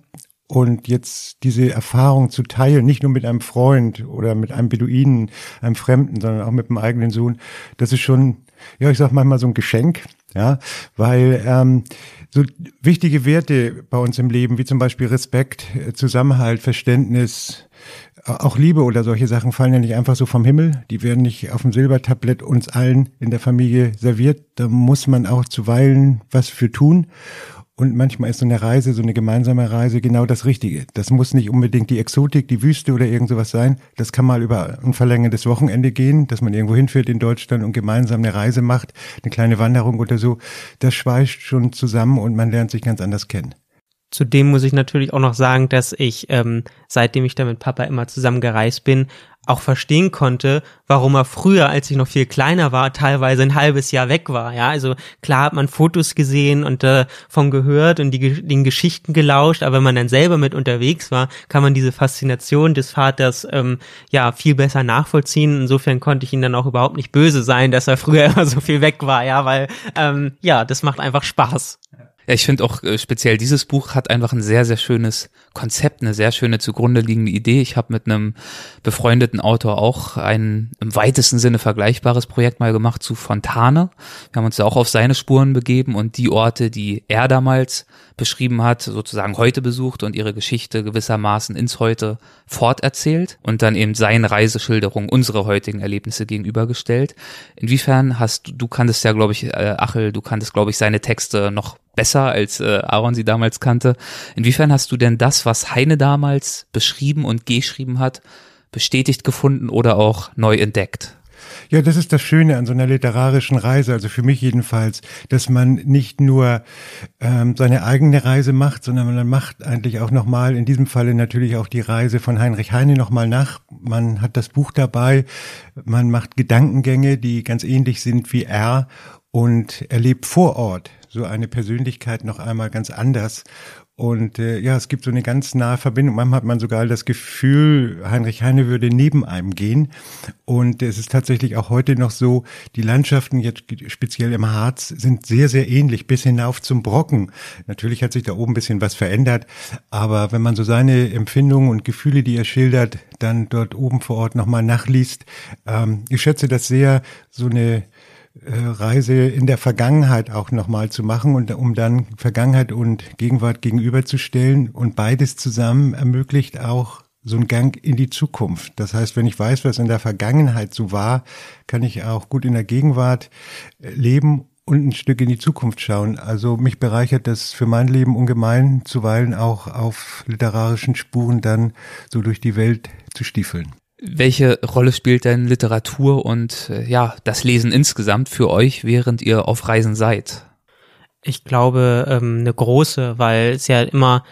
Speaker 4: Und jetzt diese Erfahrung zu teilen, nicht nur mit einem Freund oder mit einem Beduinen, einem Fremden, sondern auch mit dem eigenen Sohn, das ist schon, ja, ich sag manchmal so ein Geschenk, ja, weil ähm, so wichtige Werte bei uns im Leben, wie zum Beispiel Respekt, Zusammenhalt, Verständnis, auch Liebe oder solche Sachen fallen ja nicht einfach so vom Himmel. Die werden nicht auf dem Silbertablett uns allen in der Familie serviert. Da muss man auch zuweilen was für tun. Und manchmal ist so eine Reise, so eine gemeinsame Reise genau das Richtige. Das muss nicht unbedingt die Exotik, die Wüste oder irgend sowas sein. Das kann mal über ein verlängertes Wochenende gehen, dass man irgendwo hinfährt in Deutschland und gemeinsam eine Reise macht, eine kleine Wanderung oder so. Das schweißt schon zusammen und man lernt sich ganz anders kennen.
Speaker 3: Zudem muss ich natürlich auch noch sagen, dass ich, ähm, seitdem ich da mit Papa immer zusammen gereist bin, auch verstehen konnte, warum er früher, als ich noch viel kleiner war, teilweise ein halbes Jahr weg war. Ja, also klar hat man Fotos gesehen und äh, von gehört und die, den Geschichten gelauscht, aber wenn man dann selber mit unterwegs war, kann man diese Faszination des Vaters ähm, ja viel besser nachvollziehen. Insofern konnte ich ihn dann auch überhaupt nicht böse sein, dass er früher immer so viel weg war. Ja, weil ähm, ja, das macht einfach Spaß.
Speaker 1: Ja, ich finde auch äh, speziell dieses Buch hat einfach ein sehr, sehr schönes Konzept, eine sehr schöne zugrunde liegende Idee. Ich habe mit einem befreundeten Autor auch ein im weitesten Sinne vergleichbares Projekt mal gemacht zu Fontane. Wir haben uns da auch auf seine Spuren begeben und die Orte, die er damals beschrieben hat, sozusagen heute besucht und ihre Geschichte gewissermaßen ins Heute forterzählt und dann eben seine Reiseschilderung unsere heutigen Erlebnisse gegenübergestellt. Inwiefern hast du, du kanntest ja, glaube ich, äh, Achel, du kanntest, glaube ich, seine Texte noch besser, als äh, Aaron sie damals kannte. Inwiefern hast du denn das, was Heine damals beschrieben und geschrieben hat, bestätigt gefunden oder auch neu entdeckt?
Speaker 4: Ja, das ist das Schöne an so einer literarischen Reise, also für mich jedenfalls, dass man nicht nur ähm, seine eigene Reise macht, sondern man macht eigentlich auch nochmal, in diesem Falle natürlich auch die Reise von Heinrich Heine nochmal nach. Man hat das Buch dabei, man macht Gedankengänge, die ganz ähnlich sind wie er und erlebt vor Ort so eine Persönlichkeit noch einmal ganz anders. Und äh, ja, es gibt so eine ganz nahe Verbindung. Manchmal hat man sogar das Gefühl, Heinrich Heine würde neben einem gehen. Und es ist tatsächlich auch heute noch so, die Landschaften jetzt speziell im Harz sind sehr, sehr ähnlich bis hinauf zum Brocken. Natürlich hat sich da oben ein bisschen was verändert, aber wenn man so seine Empfindungen und Gefühle, die er schildert, dann dort oben vor Ort nochmal nachliest, ähm, ich schätze das sehr, so eine Reise in der Vergangenheit auch nochmal zu machen und um dann Vergangenheit und Gegenwart gegenüberzustellen und beides zusammen ermöglicht auch so einen Gang in die Zukunft. Das heißt, wenn ich weiß, was in der Vergangenheit so war, kann ich auch gut in der Gegenwart äh, leben und ein Stück in die Zukunft schauen. Also mich bereichert das für mein Leben ungemein, zuweilen auch auf literarischen Spuren dann so durch die Welt zu stiefeln.
Speaker 1: Welche Rolle spielt denn Literatur und äh, ja, das Lesen insgesamt für euch, während ihr auf Reisen seid?
Speaker 3: Ich glaube, ähm, eine große, weil es ja immer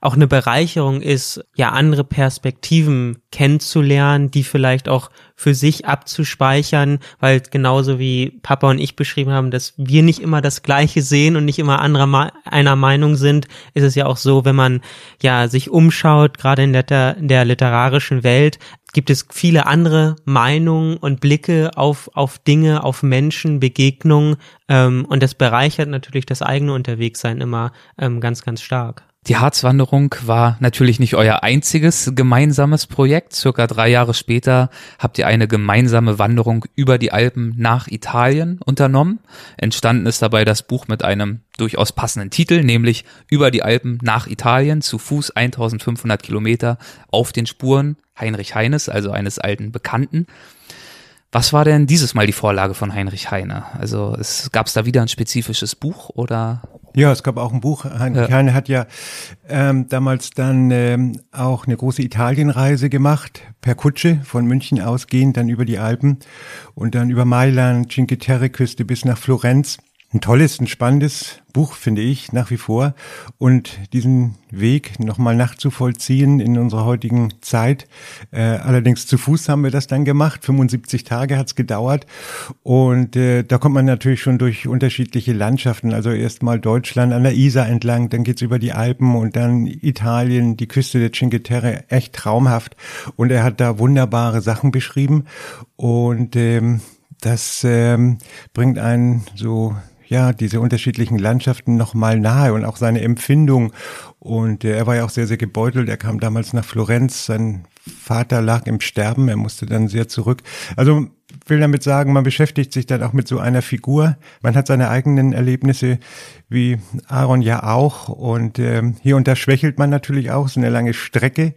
Speaker 3: auch eine Bereicherung ist, ja andere Perspektiven kennenzulernen, die vielleicht auch für sich abzuspeichern, weil genauso wie Papa und ich beschrieben haben, dass wir nicht immer das Gleiche sehen und nicht immer anderer einer Meinung sind, ist es ja auch so, wenn man ja sich umschaut, gerade in der, der literarischen Welt, gibt es viele andere Meinungen und Blicke auf, auf Dinge, auf Menschen, Begegnungen ähm, und das bereichert natürlich das eigene Unterwegssein immer ähm, ganz, ganz stark.
Speaker 1: Die Harzwanderung war natürlich nicht euer einziges gemeinsames Projekt. Circa drei Jahre später habt ihr eine gemeinsame Wanderung über die Alpen nach Italien unternommen. Entstanden ist dabei das Buch mit einem durchaus passenden Titel, nämlich Über die Alpen nach Italien zu Fuß 1500 Kilometer auf den Spuren Heinrich Heines, also eines alten Bekannten. Was war denn dieses Mal die Vorlage von Heinrich Heine? Also gab es da wieder ein spezifisches Buch oder?
Speaker 4: Ja, es gab auch ein Buch. Heinrich ja. Heine hat ja ähm, damals dann ähm, auch eine große Italienreise gemacht, per Kutsche von München ausgehend, dann über die Alpen und dann über Mailand, Cinque Terre Küste bis nach Florenz ein tolles, ein spannendes Buch, finde ich, nach wie vor. Und diesen Weg nochmal nachzuvollziehen in unserer heutigen Zeit. Äh, allerdings zu Fuß haben wir das dann gemacht. 75 Tage hat's gedauert. Und äh, da kommt man natürlich schon durch unterschiedliche Landschaften. Also erstmal Deutschland an der Isar entlang, dann geht's über die Alpen und dann Italien, die Küste der Cinque Terre. Echt traumhaft. Und er hat da wunderbare Sachen beschrieben. Und ähm, das ähm, bringt einen so ja, diese unterschiedlichen Landschaften nochmal nahe und auch seine Empfindung. Und äh, er war ja auch sehr, sehr gebeutelt. Er kam damals nach Florenz. Sein Vater lag im Sterben. Er musste dann sehr zurück. Also will damit sagen, man beschäftigt sich dann auch mit so einer Figur. Man hat seine eigenen Erlebnisse, wie Aaron ja auch. Und äh, hier und da schwächelt man natürlich auch. so eine lange Strecke.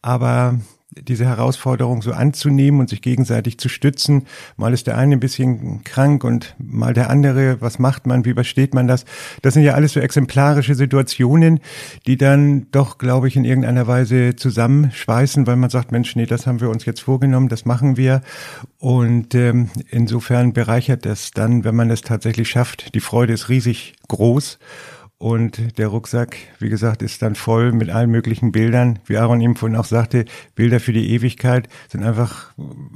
Speaker 4: Aber diese Herausforderung so anzunehmen und sich gegenseitig zu stützen. Mal ist der eine ein bisschen krank und mal der andere. Was macht man? Wie übersteht man das? Das sind ja alles so exemplarische Situationen, die dann doch, glaube ich, in irgendeiner Weise zusammenschweißen, weil man sagt, Mensch, nee, das haben wir uns jetzt vorgenommen, das machen wir. Und ähm, insofern bereichert das dann, wenn man es tatsächlich schafft. Die Freude ist riesig groß. Und der Rucksack, wie gesagt, ist dann voll mit allen möglichen Bildern. Wie Aaron eben vorhin auch sagte, Bilder für die Ewigkeit sind einfach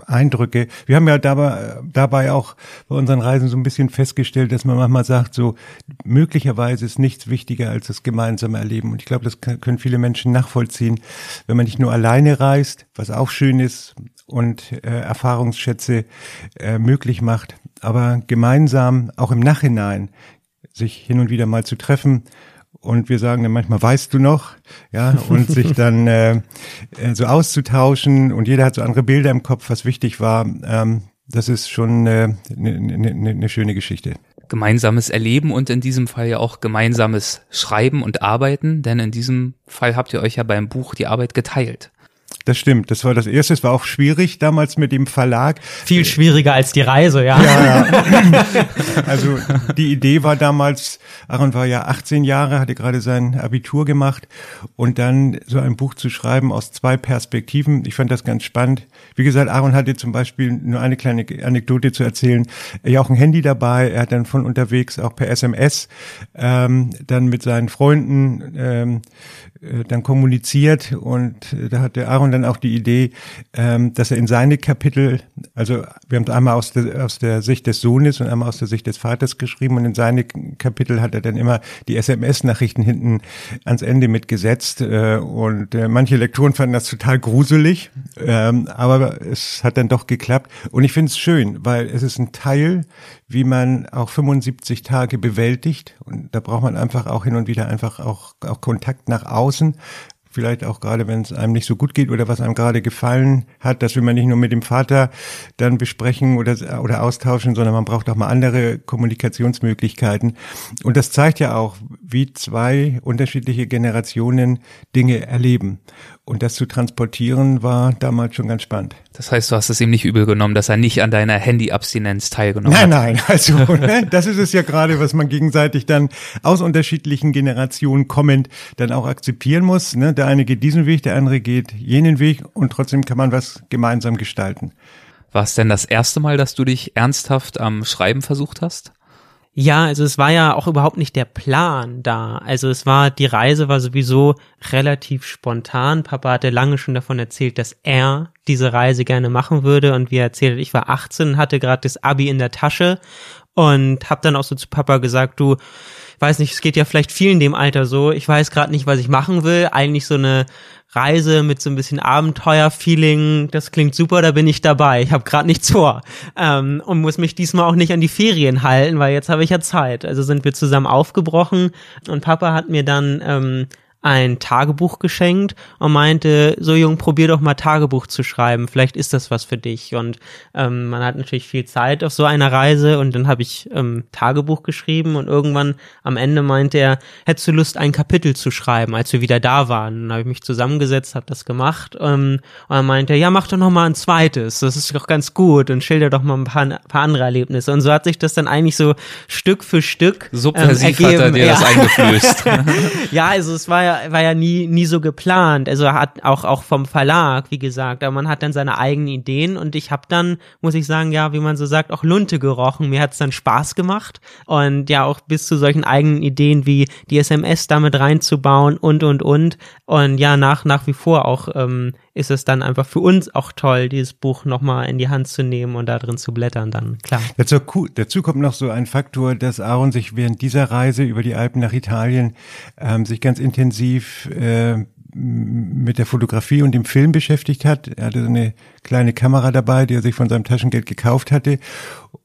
Speaker 4: Eindrücke. Wir haben ja dabei, dabei auch bei unseren Reisen so ein bisschen festgestellt, dass man manchmal sagt, so möglicherweise ist nichts wichtiger als das gemeinsame Erleben. Und ich glaube, das können viele Menschen nachvollziehen, wenn man nicht nur alleine reist, was auch schön ist und äh, Erfahrungsschätze äh, möglich macht, aber gemeinsam auch im Nachhinein sich hin und wieder mal zu treffen. Und wir sagen dann manchmal, weißt du noch? Ja, und sich dann äh, äh, so auszutauschen und jeder hat so andere Bilder im Kopf, was wichtig war. Ähm, das ist schon eine äh, ne, ne, ne, ne schöne Geschichte
Speaker 1: gemeinsames Erleben und in diesem Fall ja auch gemeinsames Schreiben und Arbeiten, denn in diesem Fall habt ihr euch ja beim Buch die Arbeit geteilt.
Speaker 4: Das stimmt. Das war das erste. Es war auch schwierig damals mit dem Verlag.
Speaker 3: Viel schwieriger als die Reise, ja.
Speaker 4: Ja, ja. Also die Idee war damals, Aaron war ja 18 Jahre, hatte gerade sein Abitur gemacht und dann so ein Buch zu schreiben aus zwei Perspektiven. Ich fand das ganz spannend. Wie gesagt, Aaron hatte zum Beispiel nur eine kleine Anekdote zu erzählen. Er ja auch ein Handy dabei. Er hat dann von unterwegs auch per SMS ähm, dann mit seinen Freunden ähm, äh, dann kommuniziert und äh, da hatte Aaron dann auch die Idee, ähm, dass er in seine Kapitel, also wir haben es einmal aus der, aus der Sicht des Sohnes und einmal aus der Sicht des Vaters geschrieben und in seine Kapitel hat er dann immer die SMS-Nachrichten hinten ans Ende mitgesetzt äh, und manche Lektoren fanden das total gruselig, ähm, aber es hat dann doch geklappt und ich finde es schön, weil es ist ein Teil wie man auch 75 Tage bewältigt. Und da braucht man einfach auch hin und wieder einfach auch, auch Kontakt nach außen. Vielleicht auch gerade, wenn es einem nicht so gut geht oder was einem gerade gefallen hat. Das will man nicht nur mit dem Vater dann besprechen oder, oder austauschen, sondern man braucht auch mal andere Kommunikationsmöglichkeiten. Und das zeigt ja auch, wie zwei unterschiedliche Generationen Dinge erleben. Und das zu transportieren war damals schon ganz spannend.
Speaker 1: Das heißt, du hast es ihm nicht übel genommen, dass er nicht an deiner Handy-Abstinenz teilgenommen
Speaker 4: nein,
Speaker 1: hat.
Speaker 4: Nein, nein, also ne, das ist es ja gerade, was man gegenseitig dann aus unterschiedlichen Generationen kommend dann auch akzeptieren muss. Ne? Der eine geht diesen Weg, der andere geht jenen Weg und trotzdem kann man was gemeinsam gestalten.
Speaker 1: War es denn das erste Mal, dass du dich ernsthaft am Schreiben versucht hast?
Speaker 3: Ja, also es war ja auch überhaupt nicht der Plan da. Also es war, die Reise war sowieso relativ spontan. Papa hatte lange schon davon erzählt, dass er diese Reise gerne machen würde. Und wie er erzählt, ich war 18, hatte gerade das Abi in der Tasche und habe dann auch so zu Papa gesagt, du, weiß nicht, es geht ja vielleicht vielen dem Alter so. Ich weiß gerade nicht, was ich machen will. Eigentlich so eine Reise mit so ein bisschen Abenteuer-Feeling, das klingt super, da bin ich dabei. Ich habe gerade nichts vor ähm, und muss mich diesmal auch nicht an die Ferien halten, weil jetzt habe ich ja Zeit. Also sind wir zusammen aufgebrochen und Papa hat mir dann ähm, ein Tagebuch geschenkt und meinte, so Jung, probier doch mal Tagebuch zu schreiben, vielleicht ist das was für dich. Und ähm, man hat natürlich viel Zeit auf so einer Reise und dann habe ich ähm, Tagebuch geschrieben und irgendwann am Ende meinte er, hättest du Lust, ein Kapitel zu schreiben, als wir wieder da waren. Dann habe ich mich zusammengesetzt, habe das gemacht ähm, und dann meinte er, ja, mach doch noch mal ein zweites, das ist doch ganz gut und schilder doch mal ein paar, paar andere Erlebnisse. Und so hat sich das dann eigentlich so Stück für Stück
Speaker 1: Subversiv ähm, ergeben. hat er dir ja. das eingeflößt.
Speaker 3: ja, also es war ja war ja nie, nie so geplant. Also hat auch, auch vom Verlag, wie gesagt, aber man hat dann seine eigenen Ideen und ich habe dann, muss ich sagen, ja, wie man so sagt, auch Lunte gerochen. Mir hat's dann Spaß gemacht und ja auch bis zu solchen eigenen Ideen wie die SMS damit reinzubauen und und und und ja nach nach wie vor auch ähm, ist es dann einfach für uns auch toll, dieses Buch nochmal in die Hand zu nehmen und da drin zu blättern dann, klar.
Speaker 4: Dazu, dazu kommt noch so ein Faktor, dass Aaron sich während dieser Reise über die Alpen nach Italien ähm, sich ganz intensiv äh, mit der Fotografie und dem Film beschäftigt hat. Er hatte so eine kleine Kamera dabei, die er sich von seinem Taschengeld gekauft hatte.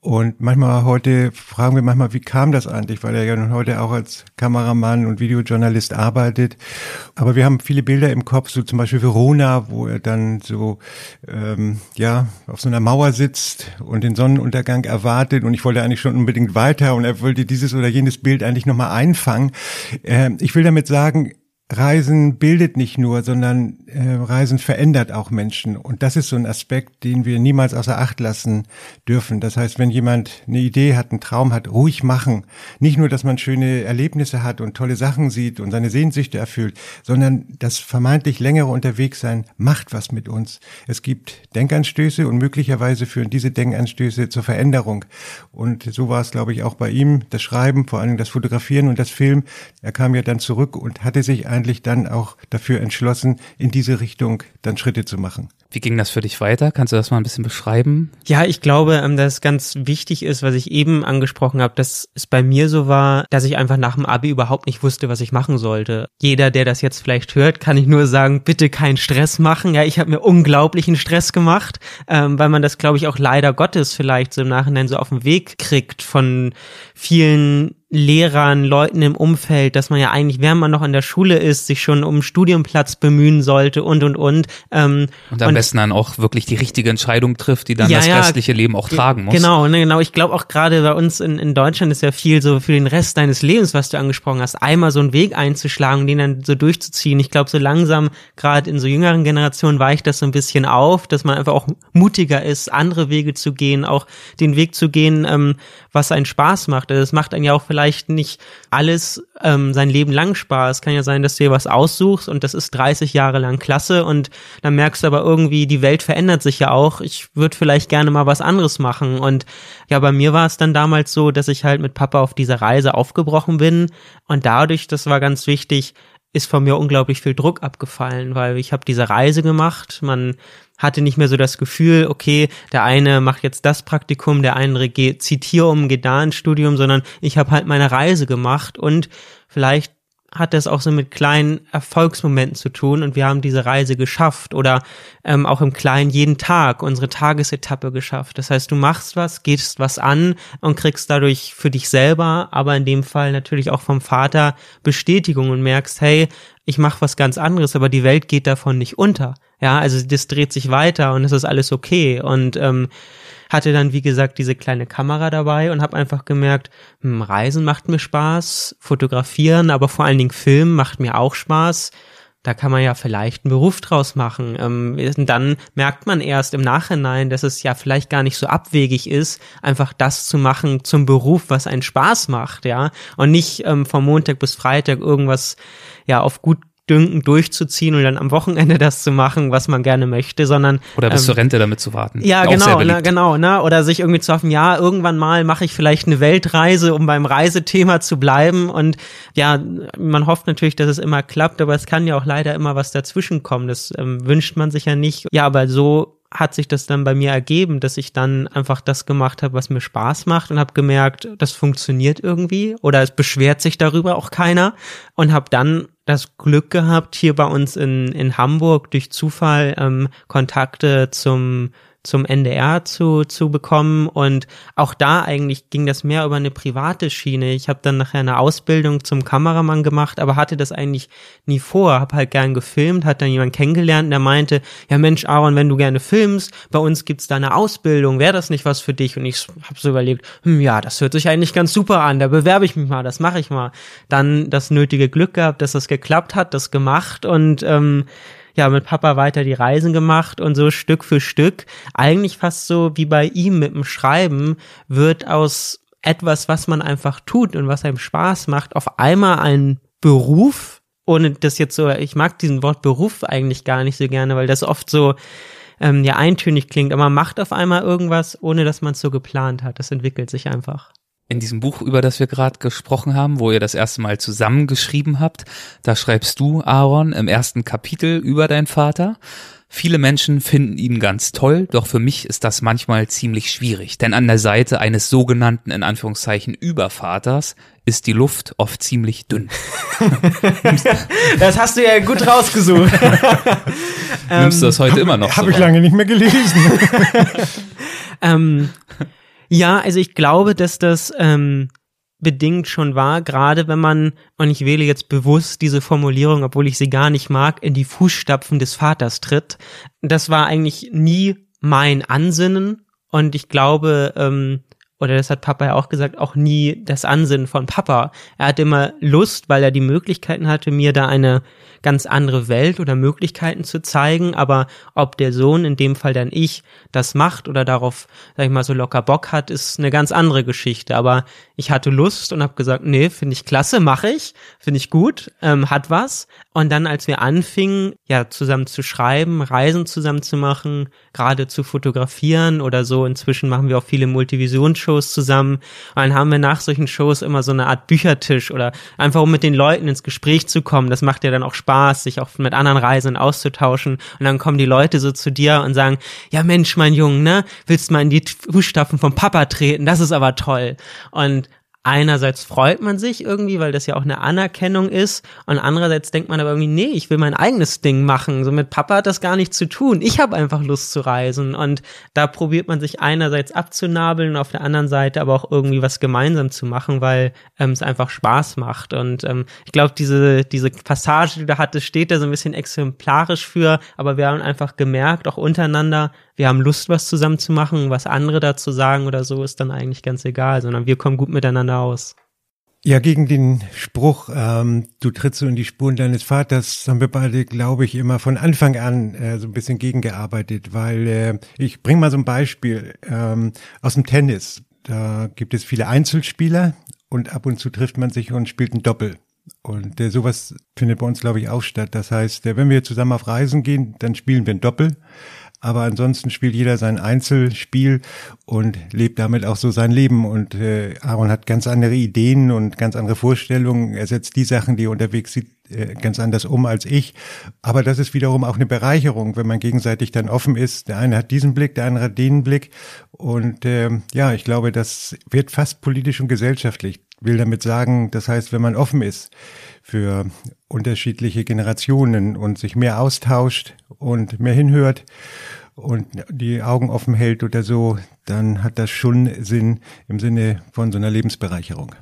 Speaker 4: Und manchmal heute fragen wir manchmal, wie kam das eigentlich, weil er ja nun heute auch als Kameramann und Videojournalist arbeitet. Aber wir haben viele Bilder im Kopf, so zum Beispiel Verona, wo er dann so ähm, ja auf so einer Mauer sitzt und den Sonnenuntergang erwartet. Und ich wollte eigentlich schon unbedingt weiter und er wollte dieses oder jenes Bild eigentlich nochmal einfangen. Äh, ich will damit sagen, Reisen bildet nicht nur, sondern äh, Reisen verändert auch Menschen. Und das ist so ein Aspekt, den wir niemals außer Acht lassen dürfen. Das heißt, wenn jemand eine Idee hat, einen Traum hat, ruhig machen. Nicht nur, dass man schöne Erlebnisse hat und tolle Sachen sieht und seine Sehnsüchte erfüllt, sondern das vermeintlich längere Unterwegssein macht was mit uns. Es gibt Denkanstöße und möglicherweise führen diese Denkanstöße zur Veränderung. Und so war es, glaube ich, auch bei ihm. Das Schreiben, vor allem das Fotografieren und das Film. Er kam ja dann zurück und hatte sich ein letztendlich dann auch dafür entschlossen, in diese Richtung dann Schritte zu machen.
Speaker 1: Wie ging das für dich weiter? Kannst du das mal ein bisschen beschreiben?
Speaker 3: Ja, ich glaube, ähm, dass es ganz wichtig ist, was ich eben angesprochen habe, dass es bei mir so war, dass ich einfach nach dem Abi überhaupt nicht wusste, was ich machen sollte. Jeder, der das jetzt vielleicht hört, kann ich nur sagen, bitte keinen Stress machen. Ja, ich habe mir unglaublichen Stress gemacht, ähm, weil man das, glaube ich, auch leider Gottes vielleicht so im Nachhinein so auf den Weg kriegt von vielen Lehrern, Leuten im Umfeld, dass man ja eigentlich, während man noch in der Schule ist, sich schon um Studienplatz bemühen sollte und und und.
Speaker 1: Ähm, und am und, besten dann auch wirklich die richtige Entscheidung trifft, die dann ja, das ja, restliche Leben auch tragen muss.
Speaker 3: Genau, ne, genau. Ich glaube auch gerade bei uns in, in Deutschland ist ja viel so für den Rest deines Lebens, was du angesprochen hast, einmal so einen Weg einzuschlagen, den dann so durchzuziehen. Ich glaube, so langsam, gerade in so jüngeren Generationen, weicht das so ein bisschen auf, dass man einfach auch mutiger ist, andere Wege zu gehen, auch den Weg zu gehen, ähm, was einen Spaß macht. Also es macht einen ja auch vielleicht vielleicht nicht alles ähm, sein Leben lang Spaß. Kann ja sein, dass du dir was aussuchst und das ist 30 Jahre lang klasse und dann merkst du aber irgendwie, die Welt verändert sich ja auch. Ich würde vielleicht gerne mal was anderes machen. Und ja, bei mir war es dann damals so, dass ich halt mit Papa auf dieser Reise aufgebrochen bin und dadurch, das war ganz wichtig, ist von mir unglaublich viel Druck abgefallen, weil ich habe diese Reise gemacht. Man hatte nicht mehr so das Gefühl, okay, der eine macht jetzt das Praktikum, der andere geht, zieht hier um, geht da ins Studium, sondern ich habe halt meine Reise gemacht und vielleicht hat das auch so mit kleinen Erfolgsmomenten zu tun und wir haben diese Reise geschafft oder ähm, auch im Kleinen jeden Tag unsere Tagesetappe geschafft. Das heißt, du machst was, gehst was an und kriegst dadurch für dich selber, aber in dem Fall natürlich auch vom Vater Bestätigung und merkst, hey, ich mache was ganz anderes, aber die Welt geht davon nicht unter. Ja, also das dreht sich weiter und es ist alles okay und ähm, hatte dann, wie gesagt, diese kleine Kamera dabei und habe einfach gemerkt, hm, Reisen macht mir Spaß, fotografieren, aber vor allen Dingen Filmen macht mir auch Spaß. Da kann man ja vielleicht einen Beruf draus machen. Ähm, und dann merkt man erst im Nachhinein, dass es ja vielleicht gar nicht so abwegig ist, einfach das zu machen zum Beruf, was einen Spaß macht, ja. Und nicht ähm, vom Montag bis Freitag irgendwas ja auf gut gutdünken durchzuziehen und dann am Wochenende das zu machen, was man gerne möchte, sondern
Speaker 1: oder bis
Speaker 3: ähm,
Speaker 1: zur Rente damit zu warten.
Speaker 3: Ja, Auch genau, na, genau, ne? Oder sich irgendwie zu hoffen, ja, irgendwann mal mache ich vielleicht eine Weltreise, um beim Reisethema zu bleiben. Und ja, man hofft natürlich, dass es immer klappt, aber es kann ja auch leider immer was dazwischen kommen. Das ähm, wünscht man sich ja nicht. Ja, aber so hat sich das dann bei mir ergeben, dass ich dann einfach das gemacht habe, was mir Spaß macht und habe gemerkt, das funktioniert irgendwie oder es beschwert sich darüber auch keiner und habe dann das Glück gehabt, hier bei uns in, in Hamburg durch Zufall ähm, Kontakte zum zum NDR zu, zu bekommen. Und auch da eigentlich ging das mehr über eine private Schiene. Ich habe dann nachher eine Ausbildung zum Kameramann gemacht, aber hatte das eigentlich nie vor. Habe halt gern gefilmt, hat dann jemand kennengelernt, der meinte, ja Mensch, Aaron, wenn du gerne filmst, bei uns gibt's da eine Ausbildung, wäre das nicht was für dich? Und ich habe so überlegt, hm, ja, das hört sich eigentlich ganz super an, da bewerbe ich mich mal, das mache ich mal. Dann das nötige Glück gehabt, dass das geklappt hat, das gemacht und ähm, ja mit Papa weiter die Reisen gemacht und so Stück für Stück, eigentlich fast so wie bei ihm mit dem Schreiben, wird aus etwas, was man einfach tut und was einem Spaß macht, auf einmal ein Beruf, ohne das jetzt so, ich mag diesen Wort Beruf eigentlich gar nicht so gerne, weil das oft so ähm, ja eintönig klingt, aber man macht auf einmal irgendwas, ohne dass man es so geplant hat. Das entwickelt sich einfach
Speaker 1: in diesem Buch, über das wir gerade gesprochen haben, wo ihr das erste Mal zusammengeschrieben habt, da schreibst du, Aaron, im ersten Kapitel über deinen Vater. Viele Menschen finden ihn ganz toll, doch für mich ist das manchmal ziemlich schwierig, denn an der Seite eines sogenannten, in Anführungszeichen, Übervaters ist die Luft oft ziemlich dünn.
Speaker 3: das hast du ja gut rausgesucht.
Speaker 1: Nimmst du das heute immer noch?
Speaker 4: Habe so ich lange nicht mehr gelesen.
Speaker 3: ähm, ja, also ich glaube, dass das ähm, bedingt schon war, gerade wenn man, und ich wähle jetzt bewusst diese Formulierung, obwohl ich sie gar nicht mag, in die Fußstapfen des Vaters tritt. Das war eigentlich nie mein Ansinnen und ich glaube, ähm, oder das hat Papa ja auch gesagt, auch nie das Ansinnen von Papa. Er hatte immer Lust, weil er die Möglichkeiten hatte, mir da eine ganz andere Welt oder Möglichkeiten zu zeigen, aber ob der Sohn, in dem Fall dann ich, das macht oder darauf, sag ich mal, so locker Bock hat, ist eine ganz andere Geschichte. Aber ich hatte Lust und habe gesagt, nee, finde ich klasse, mache ich, finde ich gut, ähm, hat was. Und dann, als wir anfingen, ja, zusammen zu schreiben, Reisen zusammen zu machen, gerade zu fotografieren oder so, inzwischen machen wir auch viele Multivision-Shows zusammen. Und dann haben wir nach solchen Shows immer so eine Art Büchertisch oder einfach um mit den Leuten ins Gespräch zu kommen. Das macht ja dann auch Spaß, sich auch mit anderen Reisenden auszutauschen. Und dann kommen die Leute so zu dir und sagen, ja Mensch, mein Junge, ne, willst du mal in die Fußstapfen vom Papa treten? Das ist aber toll. Und einerseits freut man sich irgendwie, weil das ja auch eine Anerkennung ist und andererseits denkt man aber irgendwie, nee, ich will mein eigenes Ding machen. So mit Papa hat das gar nichts zu tun. Ich habe einfach Lust zu reisen und da probiert man sich einerseits abzunabeln und auf der anderen Seite aber auch irgendwie was gemeinsam zu machen, weil ähm, es einfach Spaß macht und ähm, ich glaube, diese, diese Passage, die du da hattest, steht da so ein bisschen exemplarisch für, aber wir haben einfach gemerkt, auch untereinander, wir haben Lust, was zusammen zu machen, was andere dazu sagen oder so, ist dann eigentlich ganz egal, sondern wir kommen gut miteinander aus.
Speaker 4: Ja, gegen den Spruch, ähm, du trittst so in die Spuren deines Vaters, haben wir beide, glaube ich, immer von Anfang an äh, so ein bisschen gegengearbeitet, weil äh, ich bringe mal so ein Beispiel ähm, aus dem Tennis. Da gibt es viele Einzelspieler und ab und zu trifft man sich und spielt ein Doppel. Und äh, sowas findet bei uns, glaube ich, auch statt. Das heißt, äh, wenn wir zusammen auf Reisen gehen, dann spielen wir ein Doppel aber ansonsten spielt jeder sein Einzelspiel und lebt damit auch so sein Leben. Und äh, Aaron hat ganz andere Ideen und ganz andere Vorstellungen. Er setzt die Sachen, die er unterwegs sieht, äh, ganz anders um als ich. Aber das ist wiederum auch eine Bereicherung, wenn man gegenseitig dann offen ist. Der eine hat diesen Blick, der andere hat den Blick. Und äh, ja, ich glaube, das wird fast politisch und gesellschaftlich. Will damit sagen, das heißt, wenn man offen ist für unterschiedliche Generationen und sich mehr austauscht und mehr hinhört und die Augen offen hält oder so, dann hat das schon Sinn im Sinne von so einer Lebensbereicherung.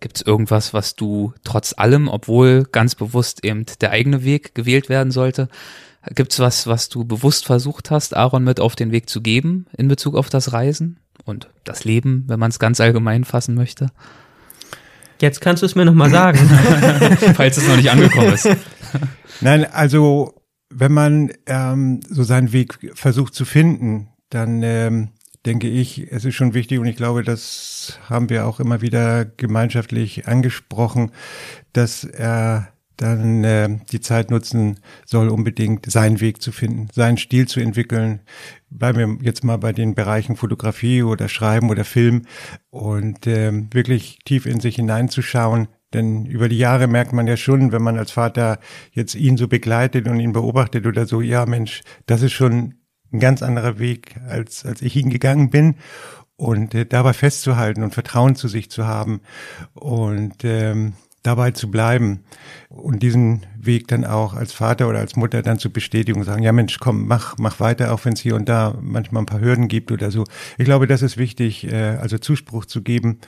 Speaker 1: Gibt es irgendwas, was du trotz allem, obwohl ganz bewusst eben der eigene Weg gewählt werden sollte, gibt es was, was du bewusst versucht hast, Aaron mit auf den Weg zu geben in Bezug auf das Reisen und das Leben, wenn man es ganz allgemein fassen möchte?
Speaker 3: Jetzt kannst du es mir nochmal sagen.
Speaker 1: Falls es noch nicht angekommen ist.
Speaker 4: Nein, also wenn man ähm, so seinen Weg versucht zu finden, dann ähm, denke ich, es ist schon wichtig und ich glaube, das haben wir auch immer wieder gemeinschaftlich angesprochen, dass er dann äh, die Zeit nutzen soll, unbedingt seinen Weg zu finden, seinen Stil zu entwickeln. Bleiben wir jetzt mal bei den Bereichen Fotografie oder Schreiben oder Film und äh, wirklich tief in sich hineinzuschauen. Denn über die Jahre merkt man ja schon, wenn man als Vater jetzt ihn so begleitet und ihn beobachtet oder so, ja Mensch, das ist schon ein ganz anderer Weg, als, als ich ihn gegangen bin. Und äh, dabei festzuhalten und Vertrauen zu sich zu haben und ähm, dabei zu bleiben und diesen Weg dann auch als Vater oder als Mutter dann zu bestätigen und sagen, ja Mensch, komm, mach, mach weiter, auch wenn es hier und da manchmal ein paar Hürden gibt oder so. Ich glaube, das ist wichtig, äh, also Zuspruch zu geben,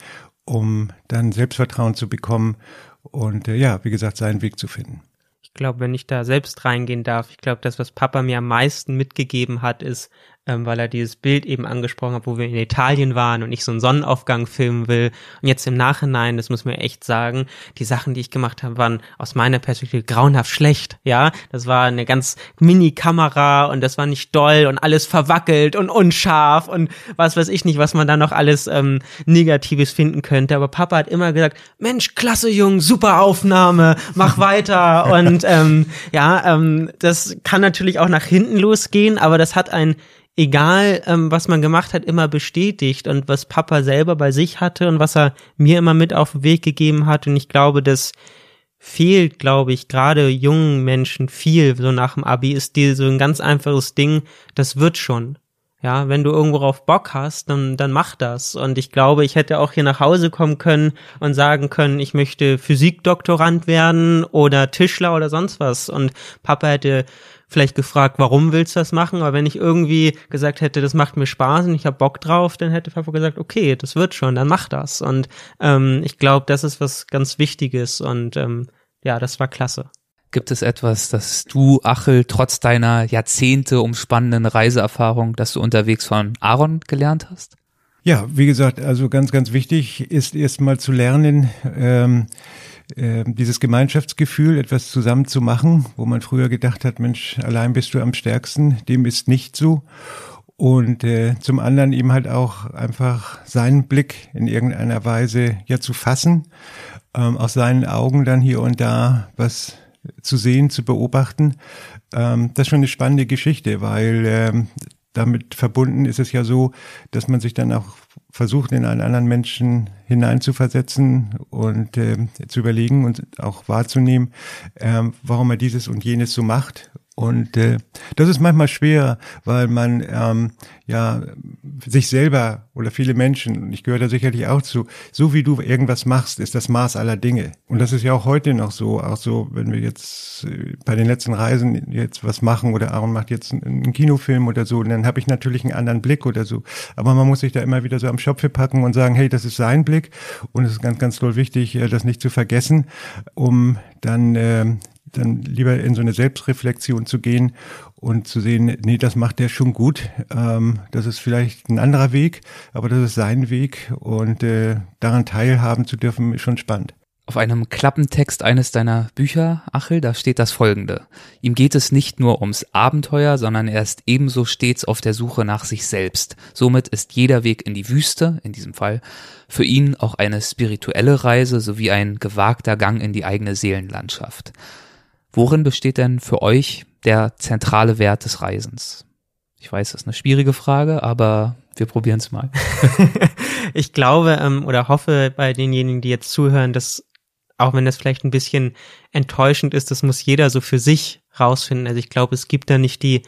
Speaker 4: um dann Selbstvertrauen zu bekommen und äh, ja, wie gesagt, seinen Weg zu finden.
Speaker 3: Ich glaube, wenn ich da selbst reingehen darf, ich glaube, das, was Papa mir am meisten mitgegeben hat, ist, ähm, weil er dieses Bild eben angesprochen hat, wo wir in Italien waren und ich so einen Sonnenaufgang filmen will. Und jetzt im Nachhinein, das muss man echt sagen, die Sachen, die ich gemacht habe, waren aus meiner Perspektive grauenhaft schlecht. Ja, das war eine ganz Mini-Kamera und das war nicht doll und alles verwackelt und unscharf und was weiß ich nicht, was man da noch alles ähm, Negatives finden könnte. Aber Papa hat immer gesagt, Mensch, klasse Jung, super Aufnahme, mach weiter. und ähm, ja, ähm, das kann natürlich auch nach hinten losgehen, aber das hat ein egal ähm, was man gemacht hat, immer bestätigt und was Papa selber bei sich hatte und was er mir immer mit auf den Weg gegeben hat. Und ich glaube, das fehlt, glaube ich, gerade jungen Menschen viel, so nach dem Abi, ist dir so ein ganz einfaches Ding, das wird schon. Ja, wenn du irgendwo drauf Bock hast, dann, dann mach das. Und ich glaube, ich hätte auch hier nach Hause kommen können und sagen können, ich möchte Physikdoktorand werden oder Tischler oder sonst was. Und Papa hätte vielleicht gefragt, warum willst du das machen? Aber wenn ich irgendwie gesagt hätte, das macht mir Spaß und ich habe Bock drauf, dann hätte Papa gesagt, okay, das wird schon, dann mach das. Und ähm, ich glaube, das ist was ganz Wichtiges und ähm, ja, das war klasse.
Speaker 1: Gibt es etwas, das du, Achel, trotz deiner Jahrzehnte umspannenden Reiseerfahrung, dass du unterwegs von Aaron gelernt hast?
Speaker 4: Ja, wie gesagt, also ganz, ganz wichtig ist erstmal zu lernen, ähm, äh, dieses Gemeinschaftsgefühl, etwas zusammen zu machen, wo man früher gedacht hat, Mensch, allein bist du am stärksten, dem ist nicht so. Und äh, zum anderen eben halt auch einfach seinen Blick in irgendeiner Weise ja zu fassen, ähm, aus seinen Augen dann hier und da was zu sehen, zu beobachten. Ähm, das ist schon eine spannende Geschichte, weil ähm, damit verbunden ist es ja so, dass man sich dann auch versucht, in einen anderen Menschen hineinzuversetzen und äh, zu überlegen und auch wahrzunehmen, äh, warum er dieses und jenes so macht und äh, das ist manchmal schwer, weil man ähm, ja sich selber oder viele Menschen, und ich gehöre da sicherlich auch zu, so wie du irgendwas machst, ist das Maß aller Dinge. Und das ist ja auch heute noch so, auch so, wenn wir jetzt äh, bei den letzten Reisen jetzt was machen oder Aaron macht jetzt einen Kinofilm oder so, dann habe ich natürlich einen anderen Blick oder so. Aber man muss sich da immer wieder so am Schopfe packen und sagen, hey, das ist sein Blick. Und es ist ganz, ganz toll wichtig, äh, das nicht zu vergessen, um dann äh, dann lieber in so eine Selbstreflexion zu gehen und zu sehen, nee, das macht der schon gut. Ähm, das ist vielleicht ein anderer Weg, aber das ist sein Weg und äh, daran teilhaben zu dürfen, ist schon spannend.
Speaker 1: Auf einem Klappentext eines deiner Bücher, Achel, da steht das folgende. Ihm geht es nicht nur ums Abenteuer, sondern er ist ebenso stets auf der Suche nach sich selbst. Somit ist jeder Weg in die Wüste, in diesem Fall, für ihn auch eine spirituelle Reise sowie ein gewagter Gang in die eigene Seelenlandschaft. Worin besteht denn für euch der zentrale Wert des Reisens? Ich weiß, das ist eine schwierige Frage, aber wir probieren es mal.
Speaker 3: ich glaube ähm, oder hoffe bei denjenigen, die jetzt zuhören, dass auch wenn das vielleicht ein bisschen enttäuschend ist, das muss jeder so für sich rausfinden. Also ich glaube, es gibt da nicht die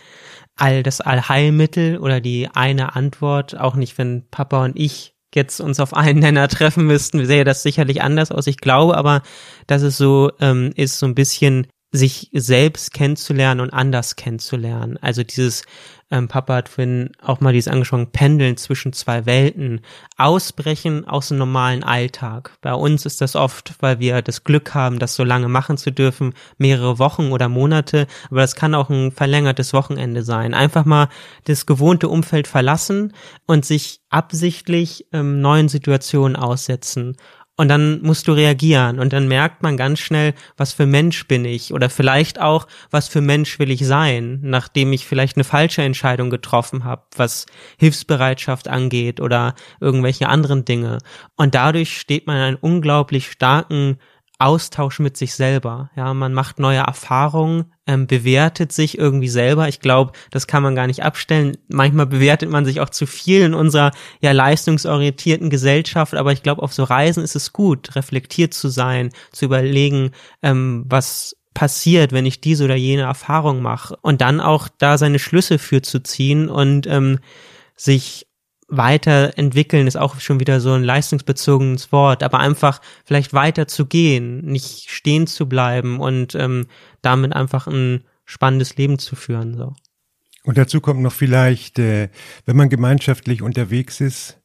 Speaker 3: all das Allheilmittel oder die eine Antwort, auch nicht wenn Papa und ich jetzt uns auf einen Nenner treffen müssten, sähe das sicherlich anders aus. Ich glaube aber, dass es so ähm, ist, so ein bisschen sich selbst kennenzulernen und anders kennenzulernen. Also dieses, ähm, Papa hat vorhin auch mal dieses angesprochen, Pendeln zwischen zwei Welten, ausbrechen aus dem normalen Alltag. Bei uns ist das oft, weil wir das Glück haben, das so lange machen zu dürfen, mehrere Wochen oder Monate, aber das kann auch ein verlängertes Wochenende sein. Einfach mal das gewohnte Umfeld verlassen und sich absichtlich ähm, neuen Situationen aussetzen und dann musst du reagieren und dann merkt man ganz schnell, was für Mensch bin ich oder vielleicht auch, was für Mensch will ich sein, nachdem ich vielleicht eine falsche Entscheidung getroffen habe, was Hilfsbereitschaft angeht oder irgendwelche anderen Dinge. Und dadurch steht man einen unglaublich starken Austausch mit sich selber. Ja, man macht neue Erfahrungen, ähm, bewertet sich irgendwie selber. Ich glaube, das kann man gar nicht abstellen. Manchmal bewertet man sich auch zu viel in unserer ja leistungsorientierten Gesellschaft, aber ich glaube, auf so Reisen ist es gut, reflektiert zu sein, zu überlegen, ähm, was passiert, wenn ich diese oder jene Erfahrung mache und dann auch da seine Schlüsse für zu ziehen und ähm, sich weiterentwickeln ist auch schon wieder so ein leistungsbezogenes Wort, aber einfach vielleicht weiter zu gehen, nicht stehen zu bleiben und ähm, damit einfach ein spannendes Leben zu führen. So.
Speaker 4: Und dazu kommt noch vielleicht, äh, wenn man gemeinschaftlich unterwegs ist,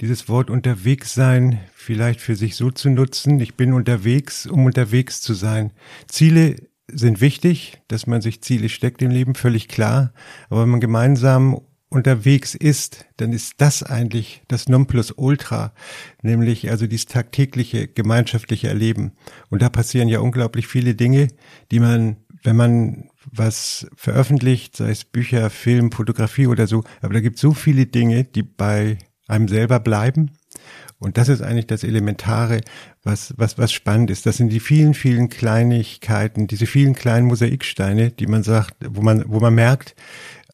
Speaker 4: dieses Wort unterwegs sein vielleicht für sich so zu nutzen. Ich bin unterwegs, um unterwegs zu sein. Ziele sind wichtig, dass man sich Ziele steckt im Leben, völlig klar. Aber wenn man gemeinsam unterwegs ist, dann ist das eigentlich das Nonplusultra, nämlich also dieses tagtägliche gemeinschaftliche Erleben. Und da passieren ja unglaublich viele Dinge, die man, wenn man was veröffentlicht, sei es Bücher, Film, Fotografie oder so, aber da gibt es so viele Dinge, die bei einem selber bleiben. Und das ist eigentlich das Elementare, was, was, was spannend ist. Das sind die vielen, vielen Kleinigkeiten, diese vielen kleinen Mosaiksteine, die man sagt, wo man, wo man merkt,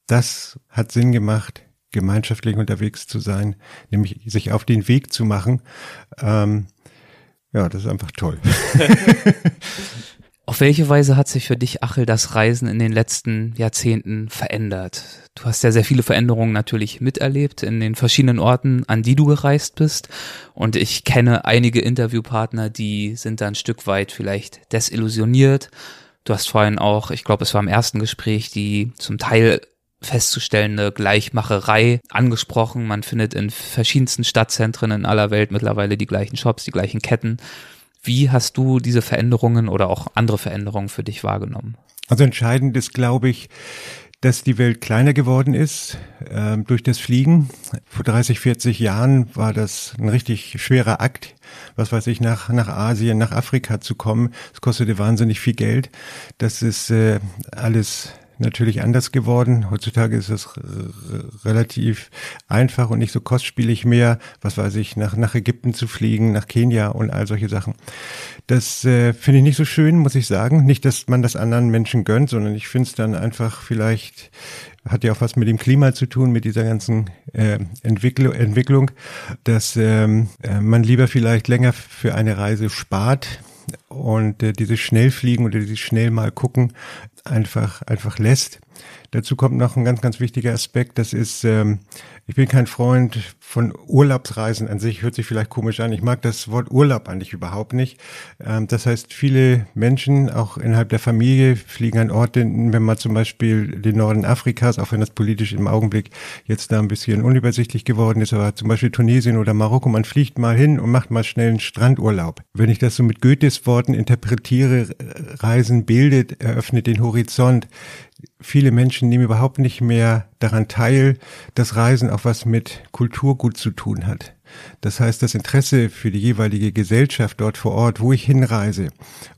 Speaker 4: das hat Sinn gemacht, gemeinschaftlich unterwegs zu sein, nämlich sich auf den Weg zu machen. Ähm, ja, das ist einfach toll.
Speaker 1: Auf welche Weise hat sich für dich, Achel, das Reisen in den letzten Jahrzehnten verändert? Du hast ja sehr viele Veränderungen natürlich miterlebt in den verschiedenen Orten, an die du gereist bist. Und ich kenne einige Interviewpartner, die sind da ein Stück weit vielleicht desillusioniert. Du hast vorhin auch, ich glaube, es war im ersten Gespräch, die zum Teil festzustellende Gleichmacherei angesprochen. Man findet in verschiedensten Stadtzentren in aller Welt mittlerweile die gleichen Shops, die gleichen Ketten. Wie hast du diese Veränderungen oder auch andere Veränderungen für dich wahrgenommen?
Speaker 4: Also entscheidend ist, glaube ich, dass die Welt kleiner geworden ist äh, durch das Fliegen. Vor 30, 40 Jahren war das ein richtig schwerer Akt, was weiß ich, nach, nach Asien, nach Afrika zu kommen. Es kostete wahnsinnig viel Geld. Das ist äh, alles natürlich anders geworden. Heutzutage ist es relativ einfach und nicht so kostspielig mehr, was weiß ich, nach, nach Ägypten zu fliegen, nach Kenia und all solche Sachen. Das äh, finde ich nicht so schön, muss ich sagen. Nicht, dass man das anderen Menschen gönnt, sondern ich finde es dann einfach vielleicht, hat ja auch was mit dem Klima zu tun, mit dieser ganzen äh, Entwicklung, Entwicklung, dass ähm, äh, man lieber vielleicht länger für eine Reise spart und äh, dieses Schnellfliegen oder dieses schnell mal gucken einfach, einfach lässt. Dazu kommt noch ein ganz, ganz wichtiger Aspekt. Das ist, ähm, ich bin kein Freund von Urlaubsreisen an sich. Hört sich vielleicht komisch an. Ich mag das Wort Urlaub eigentlich überhaupt nicht. Ähm, das heißt, viele Menschen, auch innerhalb der Familie, fliegen an Orte, wenn man zum Beispiel den Norden Afrikas, auch wenn das politisch im Augenblick jetzt da ein bisschen unübersichtlich geworden ist, aber zum Beispiel Tunesien oder Marokko, man fliegt mal hin und macht mal schnell einen Strandurlaub. Wenn ich das so mit Goethes Worten interpretiere, Reisen bildet, eröffnet den Horizont viele Menschen nehmen überhaupt nicht mehr daran teil, dass Reisen auch was mit Kulturgut zu tun hat. Das heißt, das Interesse für die jeweilige Gesellschaft dort vor Ort, wo ich hinreise,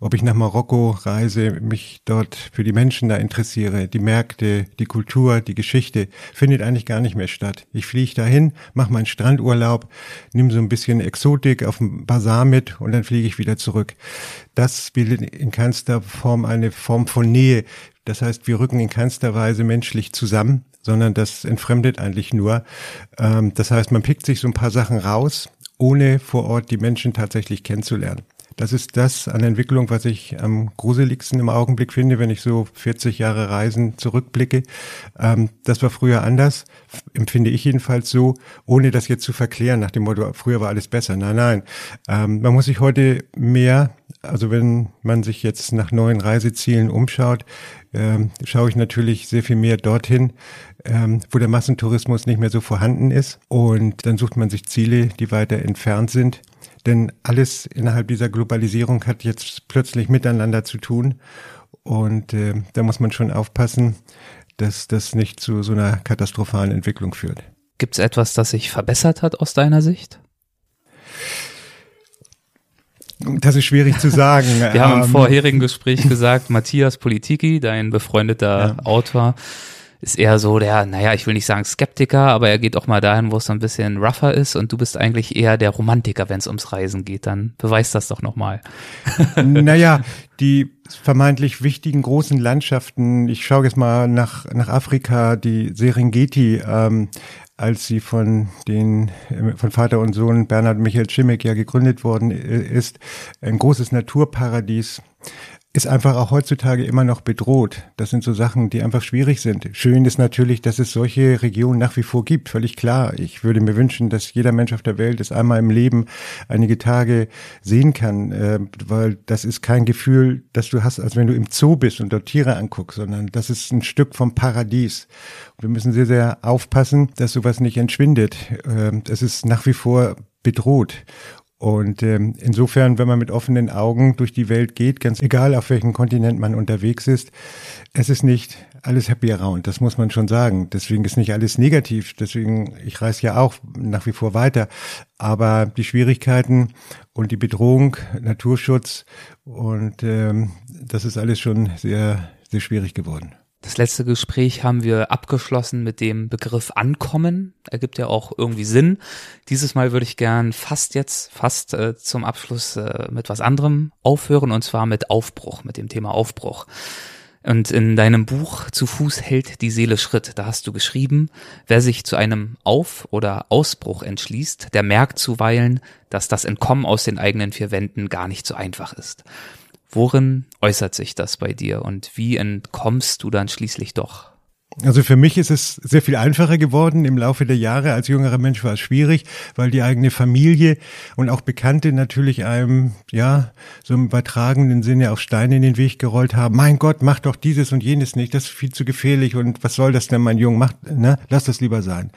Speaker 4: ob ich nach Marokko reise, mich dort für die Menschen da interessiere, die Märkte, die Kultur, die Geschichte, findet eigentlich gar nicht mehr statt. Ich fliege dahin, mache meinen Strandurlaub, nehme so ein bisschen Exotik auf dem Bazar mit und dann fliege ich wieder zurück. Das bildet in keinster Form eine Form von Nähe. Das heißt, wir rücken in keinster Weise menschlich zusammen, sondern das entfremdet eigentlich nur. Ähm, das heißt, man pickt sich so ein paar Sachen raus, ohne vor Ort die Menschen tatsächlich kennenzulernen. Das ist das an Entwicklung, was ich am gruseligsten im Augenblick finde, wenn ich so 40 Jahre Reisen zurückblicke. Ähm, das war früher anders, empfinde ich jedenfalls so, ohne das jetzt zu verklären, nach dem Motto, früher war alles besser. Nein, nein. Ähm, man muss sich heute mehr, also wenn man sich jetzt nach neuen Reisezielen umschaut, ähm, schaue ich natürlich sehr viel mehr dorthin, ähm, wo der Massentourismus nicht mehr so vorhanden ist. Und dann sucht man sich Ziele, die weiter entfernt sind denn alles innerhalb dieser Globalisierung hat jetzt plötzlich miteinander zu tun. Und äh, da muss man schon aufpassen, dass das nicht zu so einer katastrophalen Entwicklung führt.
Speaker 1: Gibt es etwas, das sich verbessert hat aus deiner Sicht?
Speaker 4: Das ist schwierig zu sagen.
Speaker 1: Wir haben im ähm, vorherigen Gespräch gesagt, Matthias Politiki, dein befreundeter ja. Autor, ist eher so der, naja, ich will nicht sagen Skeptiker, aber er geht auch mal dahin, wo es so ein bisschen rougher ist und du bist eigentlich eher der Romantiker, wenn es ums Reisen geht. Dann beweist das doch nochmal.
Speaker 4: naja, die vermeintlich wichtigen großen Landschaften, ich schaue jetzt mal nach, nach Afrika, die Serengeti, ähm, als sie von den von Vater und Sohn Bernhard Michael Schimek ja gegründet worden äh, ist, ein großes Naturparadies ist einfach auch heutzutage immer noch bedroht. Das sind so Sachen, die einfach schwierig sind. Schön ist natürlich, dass es solche Regionen nach wie vor gibt, völlig klar. Ich würde mir wünschen, dass jeder Mensch auf der Welt es einmal im Leben einige Tage sehen kann, äh, weil das ist kein Gefühl, das du hast, als wenn du im Zoo bist und dort Tiere anguckst, sondern das ist ein Stück vom Paradies. wir müssen sehr, sehr aufpassen, dass sowas nicht entschwindet. Äh, es ist nach wie vor bedroht. Und ähm, insofern, wenn man mit offenen Augen durch die Welt geht, ganz egal auf welchem Kontinent man unterwegs ist, es ist nicht alles happy around, das muss man schon sagen. Deswegen ist nicht alles negativ. Deswegen, ich reise ja auch nach wie vor weiter. Aber die Schwierigkeiten und die Bedrohung, Naturschutz und ähm, das ist alles schon sehr, sehr schwierig geworden.
Speaker 1: Das letzte Gespräch haben wir abgeschlossen mit dem Begriff Ankommen. Ergibt ja auch irgendwie Sinn. Dieses Mal würde ich gern fast jetzt, fast äh, zum Abschluss äh, mit was anderem aufhören und zwar mit Aufbruch, mit dem Thema Aufbruch. Und in deinem Buch Zu Fuß hält die Seele Schritt, da hast du geschrieben, wer sich zu einem Auf- oder Ausbruch entschließt, der merkt zuweilen, dass das Entkommen aus den eigenen vier Wänden gar nicht so einfach ist. Worin äußert sich das bei dir und wie entkommst du dann schließlich doch?
Speaker 4: Also für mich ist es sehr viel einfacher geworden im Laufe der Jahre. Als jüngerer Mensch war es schwierig, weil die eigene Familie und auch Bekannte natürlich einem, ja, so im übertragenen Sinne auf Steine in den Weg gerollt haben. Mein Gott, mach doch dieses und jenes nicht, das ist viel zu gefährlich und was soll das denn, mein Junge, mach, ne, lass das lieber sein.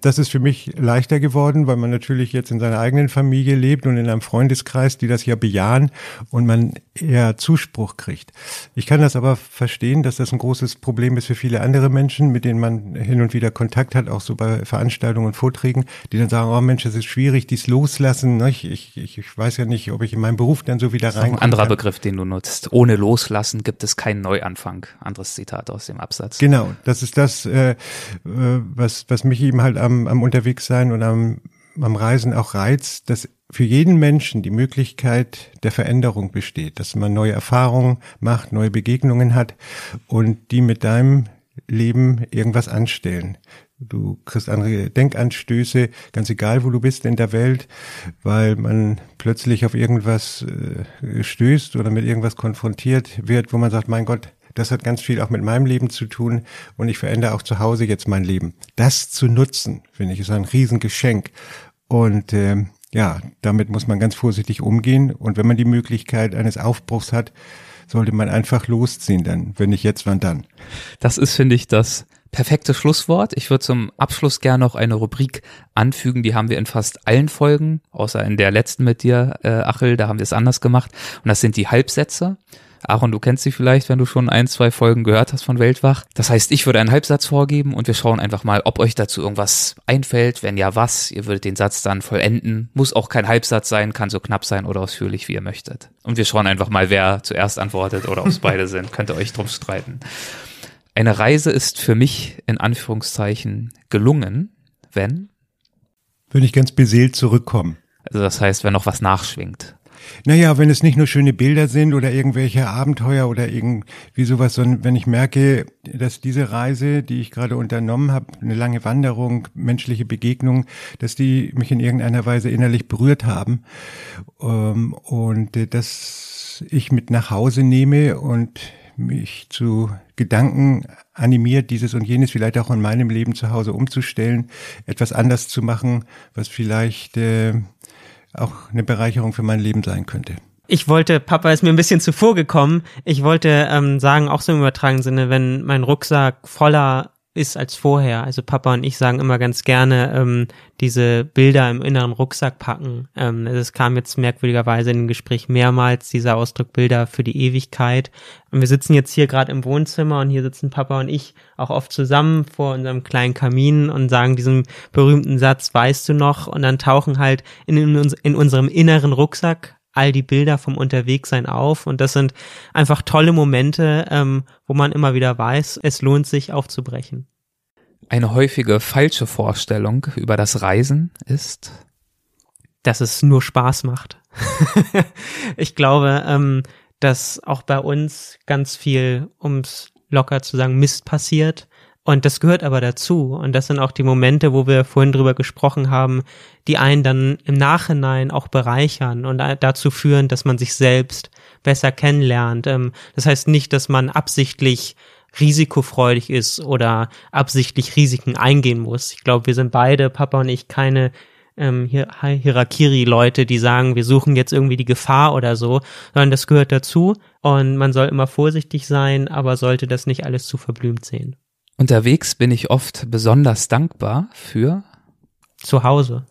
Speaker 4: Das ist für mich leichter geworden, weil man natürlich jetzt in seiner eigenen Familie lebt und in einem Freundeskreis, die das ja bejahen und man eher Zuspruch kriegt. Ich kann das aber verstehen, dass das ein großes Problem ist für viele andere Menschen mit denen man hin und wieder Kontakt hat, auch so bei Veranstaltungen und Vorträgen, die dann sagen, oh Mensch, das ist schwierig, dies loslassen. Ne? Ich, ich, ich weiß ja nicht, ob ich in meinen Beruf dann so wieder rein.
Speaker 1: Ein anderer kann. Begriff, den du nutzt. Ohne Loslassen gibt es keinen Neuanfang. Anderes Zitat aus dem Absatz.
Speaker 4: Genau, das ist das, äh, äh was, was mich eben halt am, am Unterwegssein und am, am Reisen auch reizt, dass für jeden Menschen die Möglichkeit der Veränderung besteht, dass man neue Erfahrungen macht, neue Begegnungen hat und die mit deinem Leben irgendwas anstellen. Du kriegst andere Denkanstöße, ganz egal, wo du bist in der Welt, weil man plötzlich auf irgendwas äh, stößt oder mit irgendwas konfrontiert wird, wo man sagt, mein Gott, das hat ganz viel auch mit meinem Leben zu tun und ich verändere auch zu Hause jetzt mein Leben. Das zu nutzen, finde ich, ist ein Riesengeschenk. Und äh, ja, damit muss man ganz vorsichtig umgehen. Und wenn man die Möglichkeit eines Aufbruchs hat, sollte man einfach losziehen dann. Wenn nicht jetzt, wann dann?
Speaker 1: Das ist, finde ich, das perfekte Schlusswort. Ich würde zum Abschluss gerne noch eine Rubrik anfügen, die haben wir in fast allen Folgen, außer in der letzten mit dir, äh, Achel, da haben wir es anders gemacht. Und das sind die Halbsätze. Aaron, du kennst sie vielleicht, wenn du schon ein, zwei Folgen gehört hast von Weltwach. Das heißt, ich würde einen Halbsatz vorgeben und wir schauen einfach mal, ob euch dazu irgendwas einfällt. Wenn ja, was? Ihr würdet den Satz dann vollenden. Muss auch kein Halbsatz sein, kann so knapp sein oder ausführlich, wie ihr möchtet. Und wir schauen einfach mal, wer zuerst antwortet oder ob es beide sind. Könnt ihr euch drum streiten. Eine Reise ist für mich in Anführungszeichen gelungen, wenn?
Speaker 4: Wenn ich ganz beseelt zurückkomme.
Speaker 1: Also das heißt, wenn noch was nachschwingt.
Speaker 4: Naja, wenn es nicht nur schöne Bilder sind oder irgendwelche Abenteuer oder irgendwie sowas, sondern wenn ich merke, dass diese Reise, die ich gerade unternommen habe, eine lange Wanderung, menschliche Begegnung, dass die mich in irgendeiner Weise innerlich berührt haben ähm, und äh, dass ich mit nach Hause nehme und mich zu Gedanken animiert, dieses und jenes vielleicht auch in meinem Leben zu Hause umzustellen, etwas anders zu machen, was vielleicht äh, auch eine Bereicherung für mein Leben sein könnte.
Speaker 3: Ich wollte, Papa ist mir ein bisschen zuvor gekommen. Ich wollte ähm, sagen, auch so im übertragenen Sinne, wenn mein Rucksack voller ist als vorher. Also Papa und ich sagen immer ganz gerne ähm, diese Bilder im inneren Rucksack packen. Ähm, es kam jetzt merkwürdigerweise in dem Gespräch mehrmals dieser Ausdruck Bilder für die Ewigkeit. Und wir sitzen jetzt hier gerade im Wohnzimmer und hier sitzen Papa und ich auch oft zusammen vor unserem kleinen Kamin und sagen diesen berühmten Satz, weißt du noch? Und dann tauchen halt in, in, uns, in unserem inneren Rucksack all die Bilder vom Unterwegssein auf und das sind einfach tolle Momente, ähm, wo man immer wieder weiß, es lohnt sich aufzubrechen.
Speaker 1: Eine häufige falsche Vorstellung über das Reisen ist,
Speaker 3: dass es nur Spaß macht. ich glaube, ähm, dass auch bei uns ganz viel, ums locker zu sagen, Mist passiert. Und das gehört aber dazu. Und das sind auch die Momente, wo wir vorhin drüber gesprochen haben, die einen dann im Nachhinein auch bereichern und dazu führen, dass man sich selbst besser kennenlernt. Ähm, das heißt nicht, dass man absichtlich risikofreudig ist oder absichtlich Risiken eingehen muss. Ich glaube, wir sind beide, Papa und ich, keine ähm, Hirakiri-Leute, die sagen, wir suchen jetzt irgendwie die Gefahr oder so, sondern das gehört dazu und man soll immer vorsichtig sein, aber sollte das nicht alles zu verblümt sehen.
Speaker 1: Unterwegs bin ich oft besonders dankbar für
Speaker 3: zu Hause.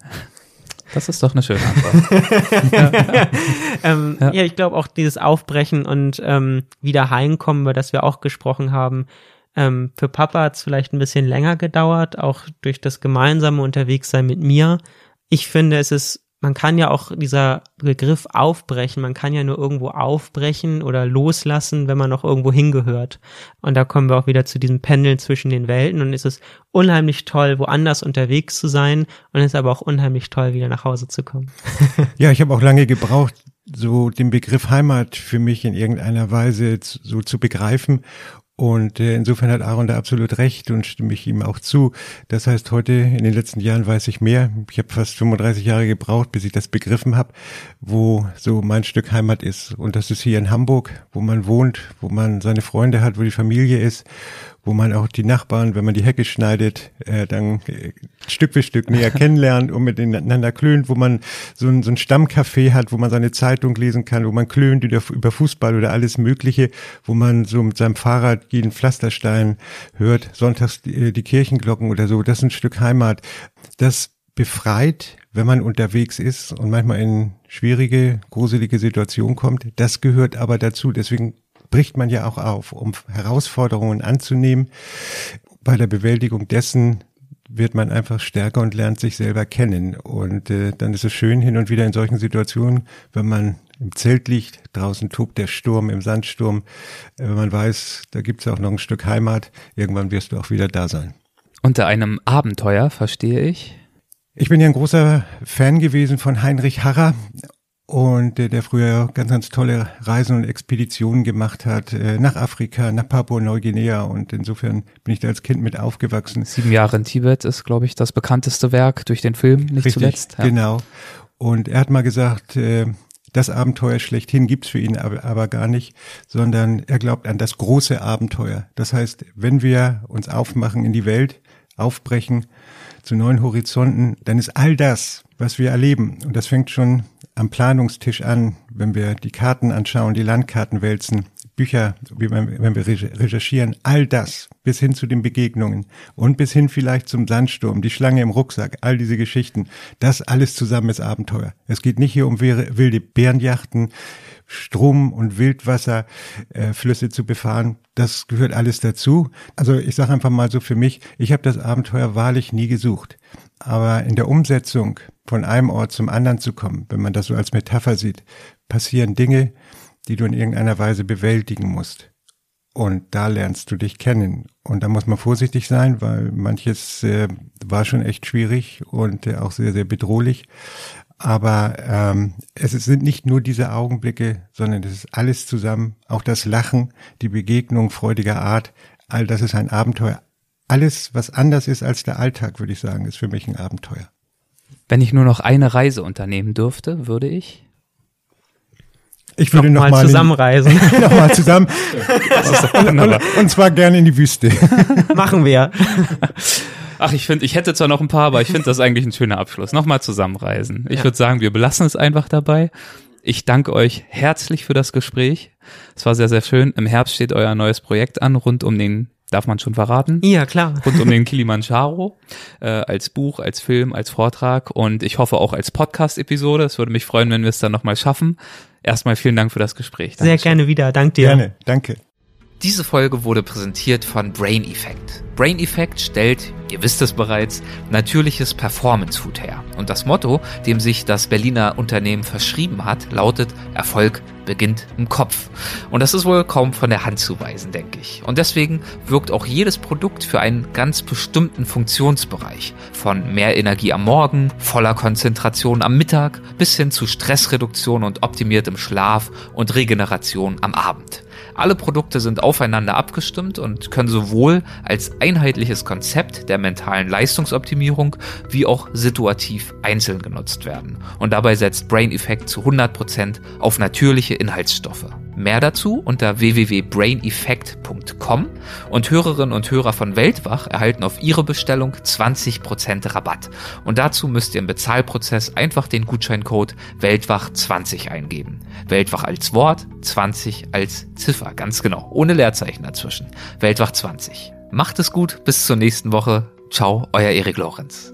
Speaker 1: Das ist doch eine schöne Antwort.
Speaker 3: ja. Ähm, ja. ja. ich glaube auch dieses Aufbrechen und ähm, wieder heimkommen, über das wir auch gesprochen haben. Ähm, für Papa hat es vielleicht ein bisschen länger gedauert, auch durch das gemeinsame Unterwegssein mit mir ich finde, es ist, man kann ja auch dieser Begriff aufbrechen, man kann ja nur irgendwo aufbrechen oder loslassen, wenn man noch irgendwo hingehört. Und da kommen wir auch wieder zu diesem Pendeln zwischen den Welten und es ist unheimlich toll, woanders unterwegs zu sein und es ist aber auch unheimlich toll, wieder nach Hause zu kommen.
Speaker 4: ja, ich habe auch lange gebraucht, so den Begriff Heimat für mich in irgendeiner Weise so zu begreifen. Und äh, insofern hat Aaron da absolut recht und stimme ich ihm auch zu. Das heißt, heute in den letzten Jahren weiß ich mehr. Ich habe fast 35 Jahre gebraucht, bis ich das begriffen habe, wo so mein Stück Heimat ist. Und das ist hier in Hamburg, wo man wohnt, wo man seine Freunde hat, wo die Familie ist wo man auch die Nachbarn, wenn man die Hecke schneidet, äh, dann äh, Stück für Stück näher kennenlernt und miteinander klönt, wo man so ein, so ein Stammcafé hat, wo man seine Zeitung lesen kann, wo man klönt über, über Fußball oder alles Mögliche, wo man so mit seinem Fahrrad jeden Pflasterstein hört, sonntags die, äh, die Kirchenglocken oder so. Das ist ein Stück Heimat. Das befreit, wenn man unterwegs ist und manchmal in schwierige, gruselige Situationen kommt. Das gehört aber dazu. Deswegen bricht man ja auch auf, um Herausforderungen anzunehmen. Bei der Bewältigung dessen wird man einfach stärker und lernt sich selber kennen. Und äh, dann ist es schön hin und wieder in solchen Situationen, wenn man im Zelt liegt, draußen tobt der Sturm im Sandsturm, äh, wenn man weiß, da gibt's auch noch ein Stück Heimat, irgendwann wirst du auch wieder da sein.
Speaker 1: Unter einem Abenteuer verstehe ich.
Speaker 4: Ich bin ja ein großer Fan gewesen von Heinrich Harrer und der, der früher ganz, ganz tolle Reisen und Expeditionen gemacht hat äh, nach Afrika, nach Papua-Neuguinea und insofern bin ich da als Kind mit aufgewachsen.
Speaker 1: Sieben Jahre in Tibet ist, glaube ich, das bekannteste Werk durch den Film, nicht
Speaker 4: Richtig,
Speaker 1: zuletzt.
Speaker 4: Ja. Genau. Und er hat mal gesagt, äh, das Abenteuer schlechthin gibt's für ihn aber, aber gar nicht, sondern er glaubt an das große Abenteuer. Das heißt, wenn wir uns aufmachen in die Welt, aufbrechen zu neuen Horizonten, dann ist all das, was wir erleben, und das fängt schon am Planungstisch an, wenn wir die Karten anschauen, die Landkarten wälzen, Bücher, wenn wir recherchieren, all das bis hin zu den Begegnungen und bis hin vielleicht zum Sandsturm, die Schlange im Rucksack, all diese Geschichten, das alles zusammen ist Abenteuer. Es geht nicht hier um wilde Bärenjachten, Strom- und Wildwasserflüsse äh, zu befahren. Das gehört alles dazu. Also ich sage einfach mal so für mich, ich habe das Abenteuer wahrlich nie gesucht. Aber in der Umsetzung von einem Ort zum anderen zu kommen, wenn man das so als Metapher sieht, passieren Dinge, die du in irgendeiner Weise bewältigen musst. Und da lernst du dich kennen. Und da muss man vorsichtig sein, weil manches äh, war schon echt schwierig und äh, auch sehr, sehr bedrohlich. Aber ähm, es sind nicht nur diese Augenblicke, sondern es ist alles zusammen, auch das Lachen, die Begegnung freudiger Art, all das ist ein Abenteuer. Alles, was anders ist als der Alltag, würde ich sagen, ist für mich ein Abenteuer.
Speaker 1: Wenn ich nur noch eine Reise unternehmen dürfte, würde ich
Speaker 4: ich würde noch, noch mal,
Speaker 3: zusammenreisen.
Speaker 4: Nochmal zusammen. und, und, und zwar gerne in die Wüste.
Speaker 3: Machen wir.
Speaker 1: Ach, ich finde, ich hätte zwar noch ein paar, aber ich finde das eigentlich ein schöner Abschluss. Nochmal zusammenreisen. Ich ja. würde sagen, wir belassen es einfach dabei. Ich danke euch herzlich für das Gespräch. Es war sehr, sehr schön. Im Herbst steht euer neues Projekt an, rund um den darf man schon verraten?
Speaker 3: Ja, klar.
Speaker 1: Rund um den Kilimanjaro, äh, als Buch, als Film, als Vortrag und ich hoffe auch als Podcast-Episode. Es würde mich freuen, wenn wir es dann nochmal schaffen. Erstmal vielen Dank für das Gespräch.
Speaker 3: Dankeschön. Sehr gerne wieder. Dank dir.
Speaker 4: Gerne. Danke.
Speaker 1: Diese Folge wurde präsentiert von Brain Effect. Brain Effect stellt, ihr wisst es bereits, natürliches Performance Food her. Und das Motto, dem sich das Berliner Unternehmen verschrieben hat, lautet Erfolg beginnt im Kopf. Und das ist wohl kaum von der Hand zu weisen, denke ich. Und deswegen wirkt auch jedes Produkt für einen ganz bestimmten Funktionsbereich. Von mehr Energie am Morgen, voller Konzentration am Mittag bis hin zu Stressreduktion und optimiertem Schlaf und Regeneration am Abend. Alle Produkte sind aufeinander abgestimmt und können sowohl als einheitliches Konzept der mentalen Leistungsoptimierung wie auch situativ einzeln genutzt werden. Und dabei setzt Brain Effect zu 100% auf natürliche Inhaltsstoffe. Mehr dazu unter www.braineffect.com und Hörerinnen und Hörer von Weltwach erhalten auf ihre Bestellung 20% Rabatt. Und dazu müsst ihr im Bezahlprozess einfach den Gutscheincode Weltwach20 eingeben. Weltwach als Wort, 20 als Ziffer, ganz genau, ohne Leerzeichen dazwischen. Weltwach 20. Macht es gut, bis zur nächsten Woche. Ciao, euer Erik Lorenz.